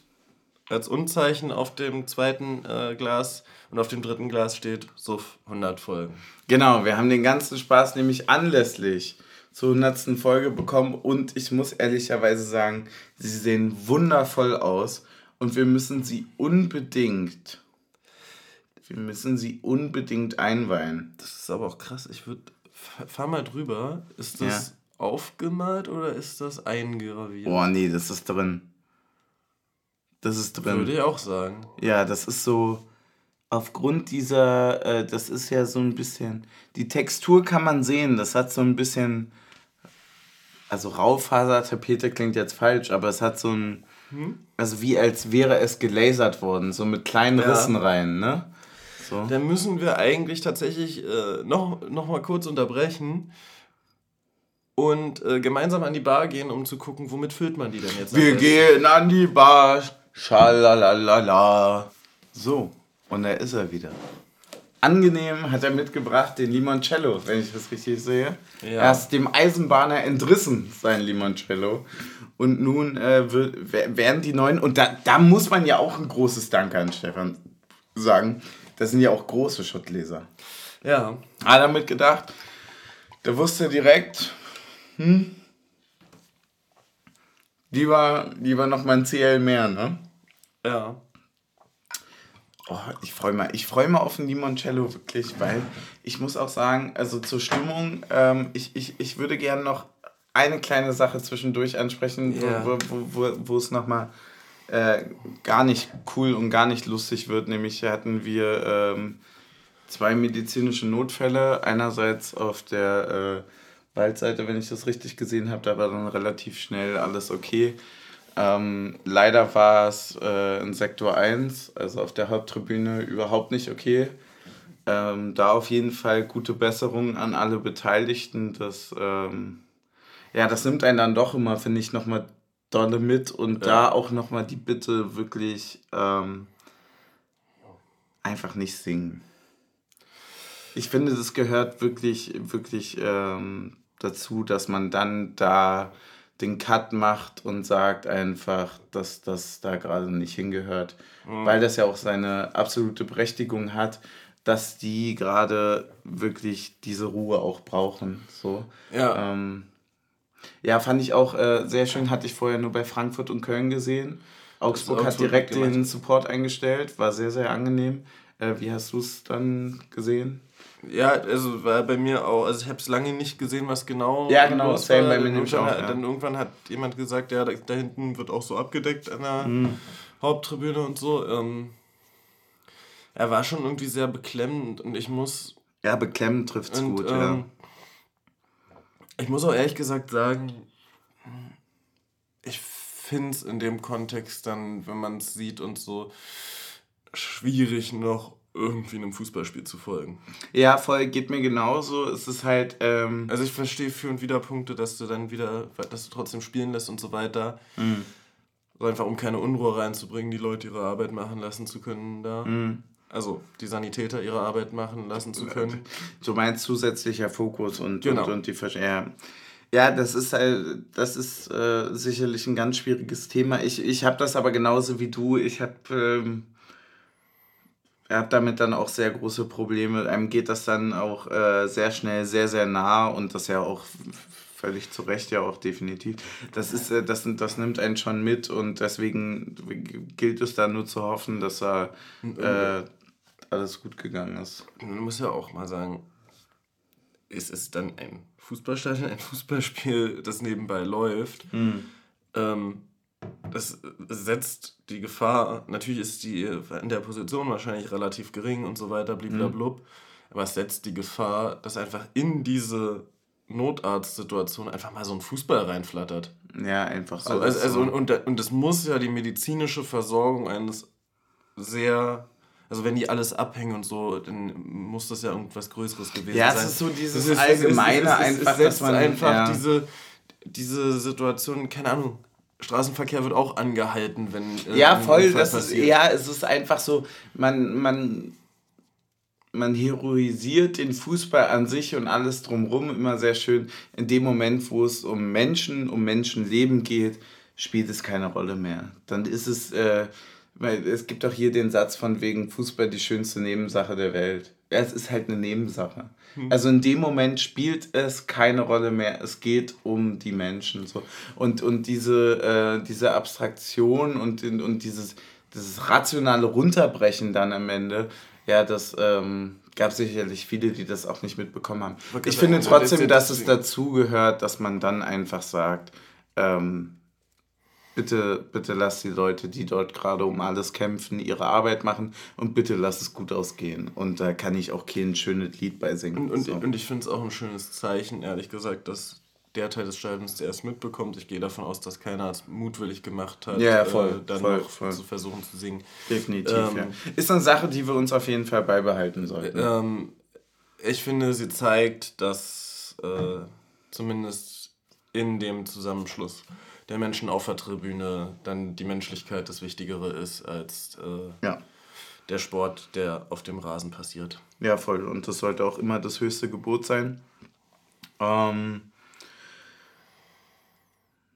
als Unzeichen auf dem zweiten äh, Glas und auf dem dritten Glas steht SUF 100 Folgen. Genau, wir haben den ganzen Spaß nämlich anlässlich zur 100. Folge bekommen und ich muss ehrlicherweise sagen, sie sehen wundervoll aus und wir müssen sie unbedingt, wir müssen sie unbedingt einweihen. Das ist aber auch krass. Ich würde, fahr mal drüber. Ist das ja. aufgemalt oder ist das eingraviert? Boah, nee, das ist drin. Das ist drin. Würde ich auch sagen. Ja, das ist so, aufgrund dieser, äh, das ist ja so ein bisschen, die Textur kann man sehen, das hat so ein bisschen, also Raufasertapete klingt jetzt falsch, aber es hat so ein, hm? Also wie als wäre es gelasert worden, so mit kleinen ja. Rissen rein, ne? So. Dann müssen wir eigentlich tatsächlich äh, noch, noch mal kurz unterbrechen und äh, gemeinsam an die Bar gehen, um zu gucken, womit füllt man die denn jetzt? Wir gehen an die Bar, Schalalala. So, und da ist er wieder. Angenehm hat er mitgebracht den Limoncello, wenn ich das richtig sehe. Ja. Er ist dem Eisenbahner entrissen, sein Limoncello. Und nun äh, wird, werden die neuen, und da, da muss man ja auch ein großes Dank an Stefan sagen. Das sind ja auch große Schottleser. Ja. Hat er mitgedacht. Der wusste direkt, hm, lieber, lieber noch mal ein CL mehr, ne? Ja. Oh, ich freue mich, ich freue mich auf ein Limoncello wirklich, weil ich muss auch sagen, also zur Stimmung, ähm, ich, ich, ich würde gerne noch eine kleine Sache zwischendurch ansprechen, yeah. wo, wo, wo, wo es nochmal äh, gar nicht cool und gar nicht lustig wird. Nämlich hatten wir ähm, zwei medizinische Notfälle. Einerseits auf der äh, Waldseite, wenn ich das richtig gesehen habe, da war dann relativ schnell alles okay. Ähm, leider war es äh, in Sektor 1, also auf der Haupttribüne, überhaupt nicht okay. Ähm, da auf jeden Fall gute Besserung an alle Beteiligten. Das, ähm, ja, das nimmt einen dann doch immer, finde ich, nochmal dolle mit und ja. da auch nochmal die Bitte wirklich ähm, einfach nicht singen. Ich finde, das gehört wirklich, wirklich ähm, dazu, dass man dann da den Cut macht und sagt einfach, dass das da gerade nicht hingehört. Mhm. Weil das ja auch seine absolute Berechtigung hat, dass die gerade wirklich diese Ruhe auch brauchen. So. Ja. Ähm, ja, fand ich auch äh, sehr schön, hatte ich vorher nur bei Frankfurt und Köln gesehen. Augsburg, Augsburg hat direkt den Support eingestellt, war sehr, sehr angenehm. Äh, wie hast du es dann gesehen? Ja, also war bei mir auch, also ich habe es lange nicht gesehen, was genau. Ja, genau, same bei mir nämlich auch. Ja. Dann irgendwann hat jemand gesagt, ja, da, da, hinten wird auch so abgedeckt an der mhm. Haupttribüne und so. Ähm, er war schon irgendwie sehr beklemmend und ich muss. Ja, beklemmend trifft es gut, ähm, ja. Ich muss auch ehrlich gesagt sagen, ich finde es in dem Kontext dann, wenn man es sieht und so, schwierig noch irgendwie einem Fußballspiel zu folgen. Ja, voll, geht mir genauso. Es ist halt. Ähm also ich verstehe für und wieder Punkte, dass du dann wieder, dass du trotzdem spielen lässt und so weiter. Mhm. So einfach um keine Unruhe reinzubringen, die Leute ihre Arbeit machen lassen zu können da. Mhm. Also die Sanitäter ihre Arbeit machen lassen zu können. [laughs] Du meinst zusätzlicher Fokus und, genau. und, und die Versch ja. ja, das ist halt, das ist äh, sicherlich ein ganz schwieriges Thema. Ich, ich habe das aber genauso wie du. Ich habe ähm, er hat damit dann auch sehr große Probleme. Einem geht das dann auch äh, sehr schnell, sehr, sehr nah und das ja auch völlig zu Recht ja auch definitiv. Das ist, äh, das, das nimmt einen schon mit und deswegen gilt es dann nur zu hoffen, dass er äh, alles gut gegangen ist. Man muss ja auch mal sagen, es ist dann ein Fußballstadion, ein Fußballspiel, das nebenbei läuft. Mhm. Ähm, das setzt die Gefahr, natürlich ist die in der Position wahrscheinlich relativ gering und so weiter, bliblablub, mhm. aber es setzt die Gefahr, dass einfach in diese Notarztsituation einfach mal so ein Fußball reinflattert. Ja, einfach so. Also, also, und, und, und das muss ja die medizinische Versorgung eines sehr also wenn die alles abhängen und so, dann muss das ja irgendwas Größeres gewesen sein. Ja, es ist so dieses ist, allgemeine es, es, es, einfach, es setzt dass man einfach ja. diese, diese Situation, keine Ahnung, Straßenverkehr wird auch angehalten, wenn. Äh, ja, voll. Das ist, ja, es ist einfach so, man, man, man heroisiert den Fußball an sich und alles drumherum immer sehr schön. In dem Moment, wo es um Menschen, um Menschenleben geht, spielt es keine Rolle mehr. Dann ist es, äh, weil es gibt auch hier den Satz von wegen Fußball die schönste Nebensache der Welt. Es ist halt eine Nebensache. Hm. Also in dem Moment spielt es keine Rolle mehr. Es geht um die Menschen. So. Und, und diese, äh, diese Abstraktion und, und dieses, dieses rationale Runterbrechen dann am Ende, ja, das ähm, gab sicherlich viele, die das auch nicht mitbekommen haben. Ich finde trotzdem, dass es dazu gehört, dass man dann einfach sagt, ähm, bitte, bitte lass die Leute, die dort gerade um alles kämpfen, ihre Arbeit machen und bitte lass es gut ausgehen. Und da kann ich auch kein schönes Lied bei singen. Und, und, so. und ich finde es auch ein schönes Zeichen, ehrlich gesagt, dass der Teil des Stadions zuerst mitbekommt. Ich gehe davon aus, dass keiner es mutwillig gemacht hat, ja, voll, äh, dann voll, noch voll. zu versuchen zu singen. Definitiv, ähm, ja. Ist eine Sache, die wir uns auf jeden Fall beibehalten sollten. Ähm, ich finde, sie zeigt, dass äh, zumindest in dem Zusammenschluss der Menschen auf der Tribüne dann die Menschlichkeit das Wichtigere ist als äh, ja. der Sport, der auf dem Rasen passiert. Ja, voll. Und das sollte auch immer das höchste Gebot sein. Ähm,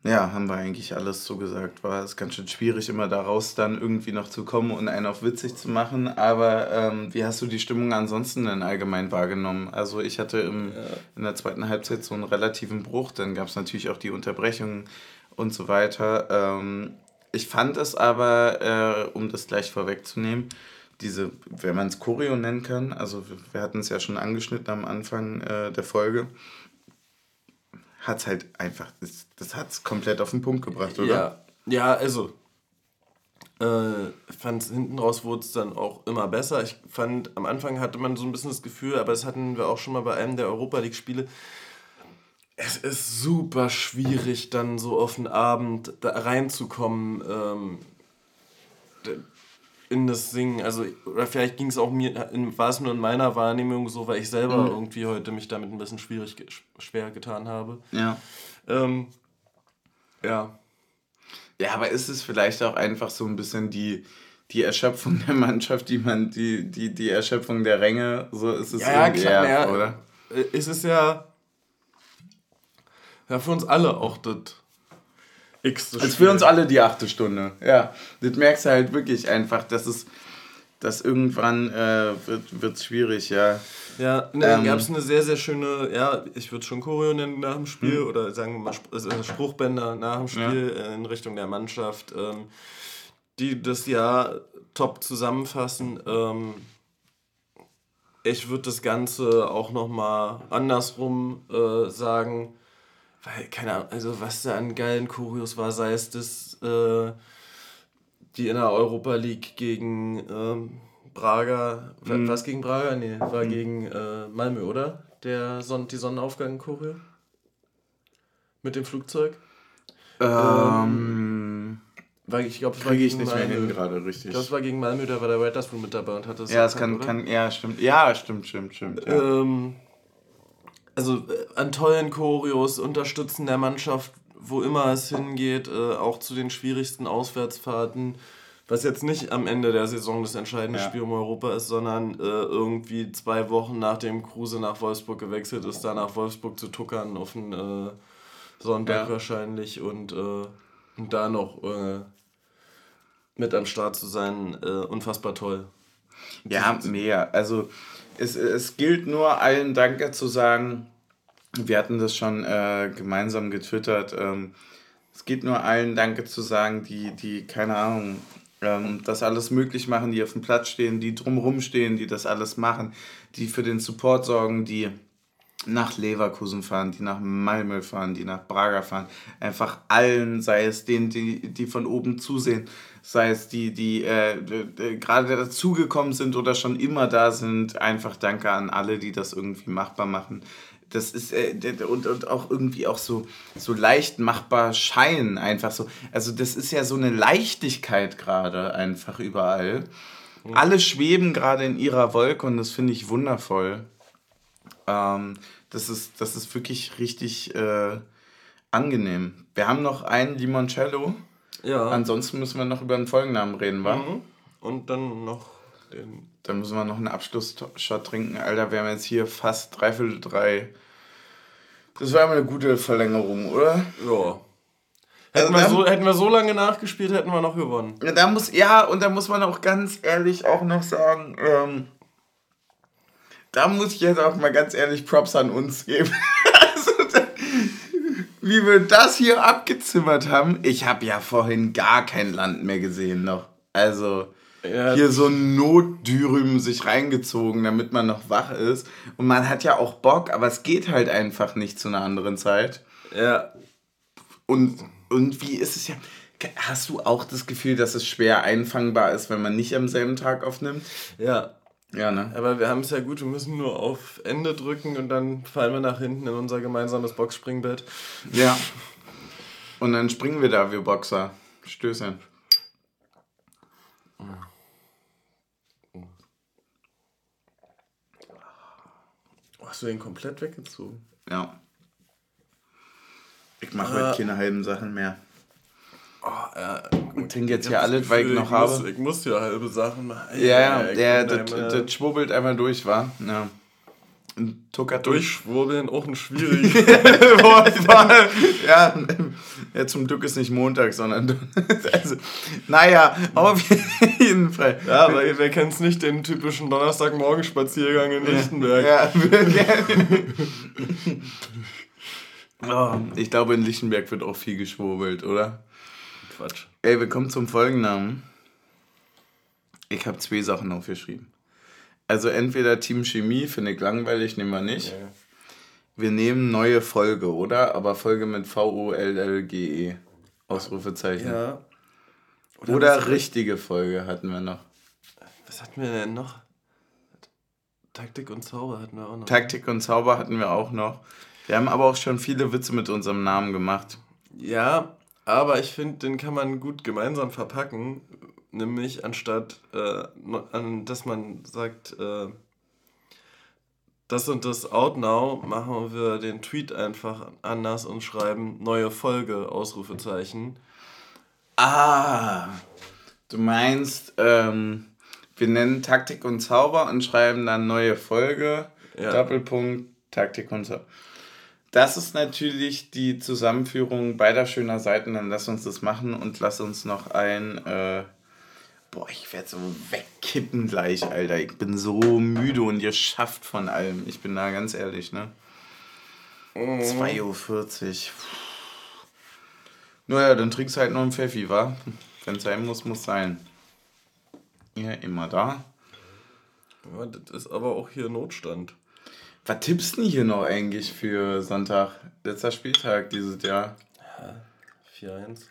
ja, haben wir eigentlich alles so gesagt. War es ganz schön schwierig, immer daraus dann irgendwie noch zu kommen und einen auf witzig zu machen. Aber ähm, wie hast du die Stimmung ansonsten denn allgemein wahrgenommen? Also ich hatte im, ja. in der zweiten Halbzeit so einen relativen Bruch. Dann gab es natürlich auch die Unterbrechungen und so weiter. Ähm, ich fand es aber, äh, um das gleich vorwegzunehmen, diese, wenn man es Choreo nennen kann, also wir, hatten es ja schon angeschnitten am Anfang äh, der Folge, hat es halt einfach, das, das hat es komplett auf den Punkt gebracht, oder? Ja, ja also, äh, fand hinten raus wurde es dann auch immer besser. Ich fand, am Anfang hatte man so ein bisschen das Gefühl, aber das hatten wir auch schon mal bei einem der Europa League-Spiele, es ist super schwierig, dann so auf den Abend da reinzukommen ähm, in das Singen. Also, oder vielleicht ging es auch mir, war es nur in meiner Wahrnehmung so, weil ich selber mhm. irgendwie heute mich damit ein bisschen schwierig, schwer getan habe. Ja. Ähm, ja. Ja, aber ist es vielleicht auch einfach so ein bisschen die, die Erschöpfung der Mannschaft, die man, die, die, die Erschöpfung der Ränge, so ist es ja, klar, ja, oder? Ist es ja ja, für uns alle auch das x Also für uns alle die achte Stunde. Ja, das merkst du halt wirklich einfach, dass es dass irgendwann äh, wird es schwierig, ja. Ja, ne, ähm, gab es eine sehr, sehr schöne, ja, ich würde schon Choreo nennen nach dem Spiel hm. oder sagen wir mal äh, Spruchbänder nach dem Spiel ja. in Richtung der Mannschaft, ähm, die das Jahr top zusammenfassen. Ähm, ich würde das Ganze auch nochmal andersrum äh, sagen weil, keine Ahnung, also was da an geilen Kurios war, sei es das, äh, die in der Europa League gegen ähm, Braga, mhm. was gegen Braga? Nee, war mhm. gegen äh, Malmö, oder? Der Son die Sonnenaufgang-Choreo? Mit dem Flugzeug? Ähm. Weil ich glaube, es war gegen nicht Malmö. gerade richtig. Ich glaube, es war gegen Malmö, da war der Writers Room mit dabei und hat das. Ja, es kann, kann, ja, stimmt. Ja, stimmt, stimmt, stimmt. Ja. Ähm, also äh, an tollen Choreos, Unterstützen der Mannschaft, wo immer es hingeht, äh, auch zu den schwierigsten Auswärtsfahrten, was jetzt nicht am Ende der Saison das entscheidende ja. Spiel um Europa ist, sondern äh, irgendwie zwei Wochen nachdem Kruse nach Wolfsburg gewechselt ist, da nach Wolfsburg zu tuckern auf den äh, Sonntag ja. wahrscheinlich und, äh, und da noch äh, mit am Start zu sein, unfassbar toll. Ja, mehr. Also es, es gilt nur allen Danke zu sagen. Wir hatten das schon äh, gemeinsam getwittert. Ähm, es geht nur allen Danke zu sagen, die, die keine Ahnung, ähm, das alles möglich machen, die auf dem Platz stehen, die drumherum stehen, die das alles machen, die für den Support sorgen, die nach Leverkusen fahren, die nach Malmö fahren, die nach Braga fahren. Einfach allen, sei es denen, die, die von oben zusehen, sei es die, die äh, gerade dazugekommen sind oder schon immer da sind. Einfach danke an alle, die das irgendwie machbar machen. Das ist äh, und, und auch irgendwie auch so, so leicht machbar scheinen, einfach so. Also, das ist ja so eine Leichtigkeit gerade einfach überall. Mhm. Alle schweben gerade in ihrer Wolke und das finde ich wundervoll. Ähm, das, ist, das ist wirklich richtig äh, angenehm. Wir haben noch einen Limoncello. Ja. Ansonsten müssen wir noch über den Folgennamen reden, wa? Mhm. Und dann noch den. Dann müssen wir noch einen Abschlussshot trinken. Alter, wir haben jetzt hier fast dreiviertel drei. Das war immer eine gute Verlängerung, oder? Ja. Hätten, also, wir so, hätten wir so lange nachgespielt, hätten wir noch gewonnen. Ja, da muss, ja, und da muss man auch ganz ehrlich auch noch sagen, ähm, da muss ich jetzt auch mal ganz ehrlich Props an uns geben. [laughs] wie wir das hier abgezimmert haben. Ich habe ja vorhin gar kein Land mehr gesehen noch. Also ja, hier so ein Notdürüm sich reingezogen, damit man noch wach ist. Und man hat ja auch Bock, aber es geht halt einfach nicht zu einer anderen Zeit. Ja. Und, und wie ist es ja... Hast du auch das Gefühl, dass es schwer einfangbar ist, wenn man nicht am selben Tag aufnimmt? Ja, ja, ne? Aber wir haben es ja gut, wir müssen nur auf Ende drücken und dann fallen wir nach hinten in unser gemeinsames Boxspringbett. Ja. Und dann springen wir da, wir Boxer. Stößchen. hast du den komplett weggezogen? Ja. Ich mache heute keine halben Sachen mehr. Oh, ja. Ich trinke jetzt hier alles, weil ich noch ich habe. Muss, ich muss ja halbe Sachen machen. Ja, ja, der, das, das schwurbelt einmal durch, war. Ja. Durchschwurbeln auch ein schwieriges [laughs] Wort war. ja, ja, zum Glück ist nicht Montag, sondern. [laughs] also, naja, auf jeden Fall. Ja, aber wer kennt es nicht, den typischen Donnerstagmorgen-Spaziergang in Lichtenberg? Ja, [laughs] oh, ich glaube, in Lichtenberg wird auch viel geschwurbelt, oder? Quatsch. Ey, wir kommen zum Folgennamen. Ich habe zwei Sachen aufgeschrieben. Also entweder Team Chemie, finde ich langweilig, nehmen wir nicht. Ja. Wir nehmen neue Folge, oder? Aber Folge mit V-O-L-L-G-E. Ausrufezeichen. Ja. Oder, oder richtige Folge hatten wir noch. Was hatten wir denn noch? Taktik und Zauber hatten wir auch noch. Taktik und Zauber hatten wir auch noch. Wir haben aber auch schon viele Witze mit unserem Namen gemacht. Ja, aber ich finde, den kann man gut gemeinsam verpacken, nämlich anstatt, äh, an, dass man sagt, äh, das und das out now, machen wir den Tweet einfach anders und schreiben neue Folge, Ausrufezeichen. Ah, du meinst, ähm, wir nennen Taktik und Zauber und schreiben dann neue Folge, ja. Doppelpunkt, Taktik und Zauber. Das ist natürlich die Zusammenführung beider schöner Seiten. Dann lass uns das machen und lass uns noch ein. Äh, boah, ich werde so wegkippen gleich, Alter. Ich bin so müde und ihr schafft von allem. Ich bin da ganz ehrlich, ne? Mhm. 2.40 Uhr. Naja, dann trinkst halt noch ein Pfeffi, wa? Wenn es sein muss, muss sein. Ja, immer da. Ja, das ist aber auch hier Notstand. Was tippst du denn hier noch eigentlich für Sonntag? Letzter Spieltag dieses Jahr. Ja, 4-1.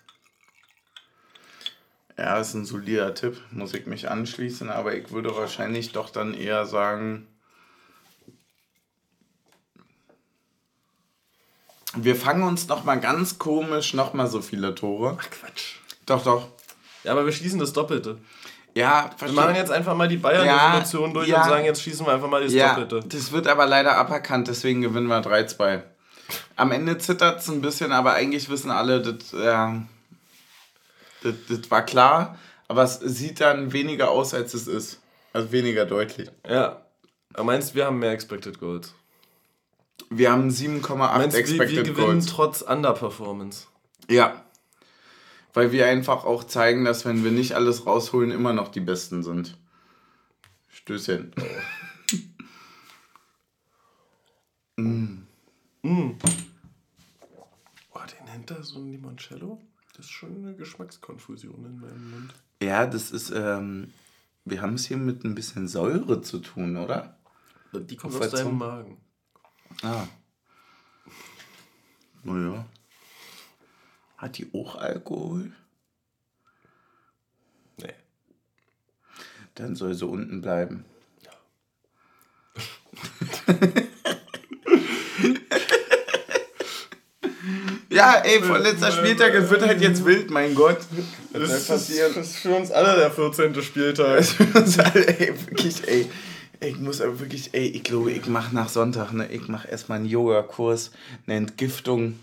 Ja, ist ein solider Tipp, muss ich mich anschließen, aber ich würde wahrscheinlich doch dann eher sagen, wir fangen uns noch mal ganz komisch noch mal so viele Tore. Ach Quatsch. Doch, doch. Ja, aber wir schließen das Doppelte. Ja, verstehe. Wir machen jetzt einfach mal die Bayern-Definition ja, durch ja, und sagen, jetzt schießen wir einfach mal das ja, Doppelte. Das wird aber leider aberkannt, deswegen gewinnen wir 3-2. Am Ende zittert es ein bisschen, aber eigentlich wissen alle, das, ja, das, das war klar, aber es sieht dann weniger aus, als es ist. Also weniger deutlich. Ja. Aber meinst du, wir haben mehr Expected Goals? Wir haben 7,8 Expected wir, wir gewinnen Goals. trotz Underperformance. Ja. Weil wir einfach auch zeigen, dass wenn wir nicht alles rausholen, immer noch die Besten sind. Stößchen. [laughs] mm. Mm. Boah, den nennt da so ein Limoncello? Das ist schon eine Geschmackskonfusion in meinem Mund. Ja, das ist, ähm, wir haben es hier mit ein bisschen Säure zu tun, oder? Die kommt aus deinem Magen. Ah. Naja. Hat die auch Alkohol? Nee. Dann soll sie unten bleiben. Ja. [laughs] ey, vorletzter Spieltag, es wird halt jetzt wild, mein Gott. Das, das, passieren. das ist für uns alle der 14. Spieltag. Das ist für uns alle, ey, wirklich, ey. Ich muss aber wirklich, ey, ich glaube, ich mache nach Sonntag, ne, ich mache erstmal einen Yoga-Kurs, eine Entgiftung.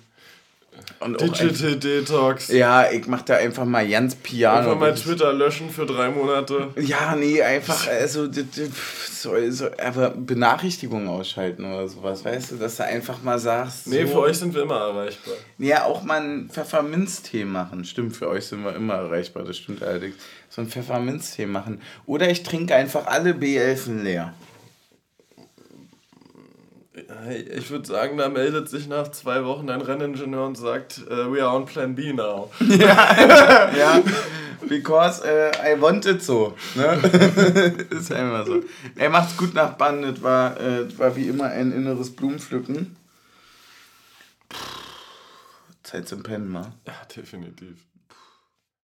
Und Digital Detox. Ja, ich mach da einfach mal ganz Piano. Einfach mal Twitter löschen für drei Monate. Ja, nee, einfach, also, so, so, aber Benachrichtigungen ausschalten oder sowas, weißt du, dass du einfach mal sagst. Nee, so, für euch sind wir immer erreichbar. Ja, auch mal ein Pfefferminztee machen. Stimmt, für euch sind wir immer erreichbar, das stimmt allerdings. So ein Pfefferminztee machen. Oder ich trinke einfach alle B11 leer. Ich würde sagen, da meldet sich nach zwei Wochen ein Renningenieur und sagt, uh, we are on Plan B now. [laughs] ja, ja. because uh, I want it so. Ne? [laughs] ist einfach so. Er macht's gut nach Bann, das war, äh, war wie immer ein inneres Blumenpflücken. Zeit zum Pennen, mal. Ja, definitiv.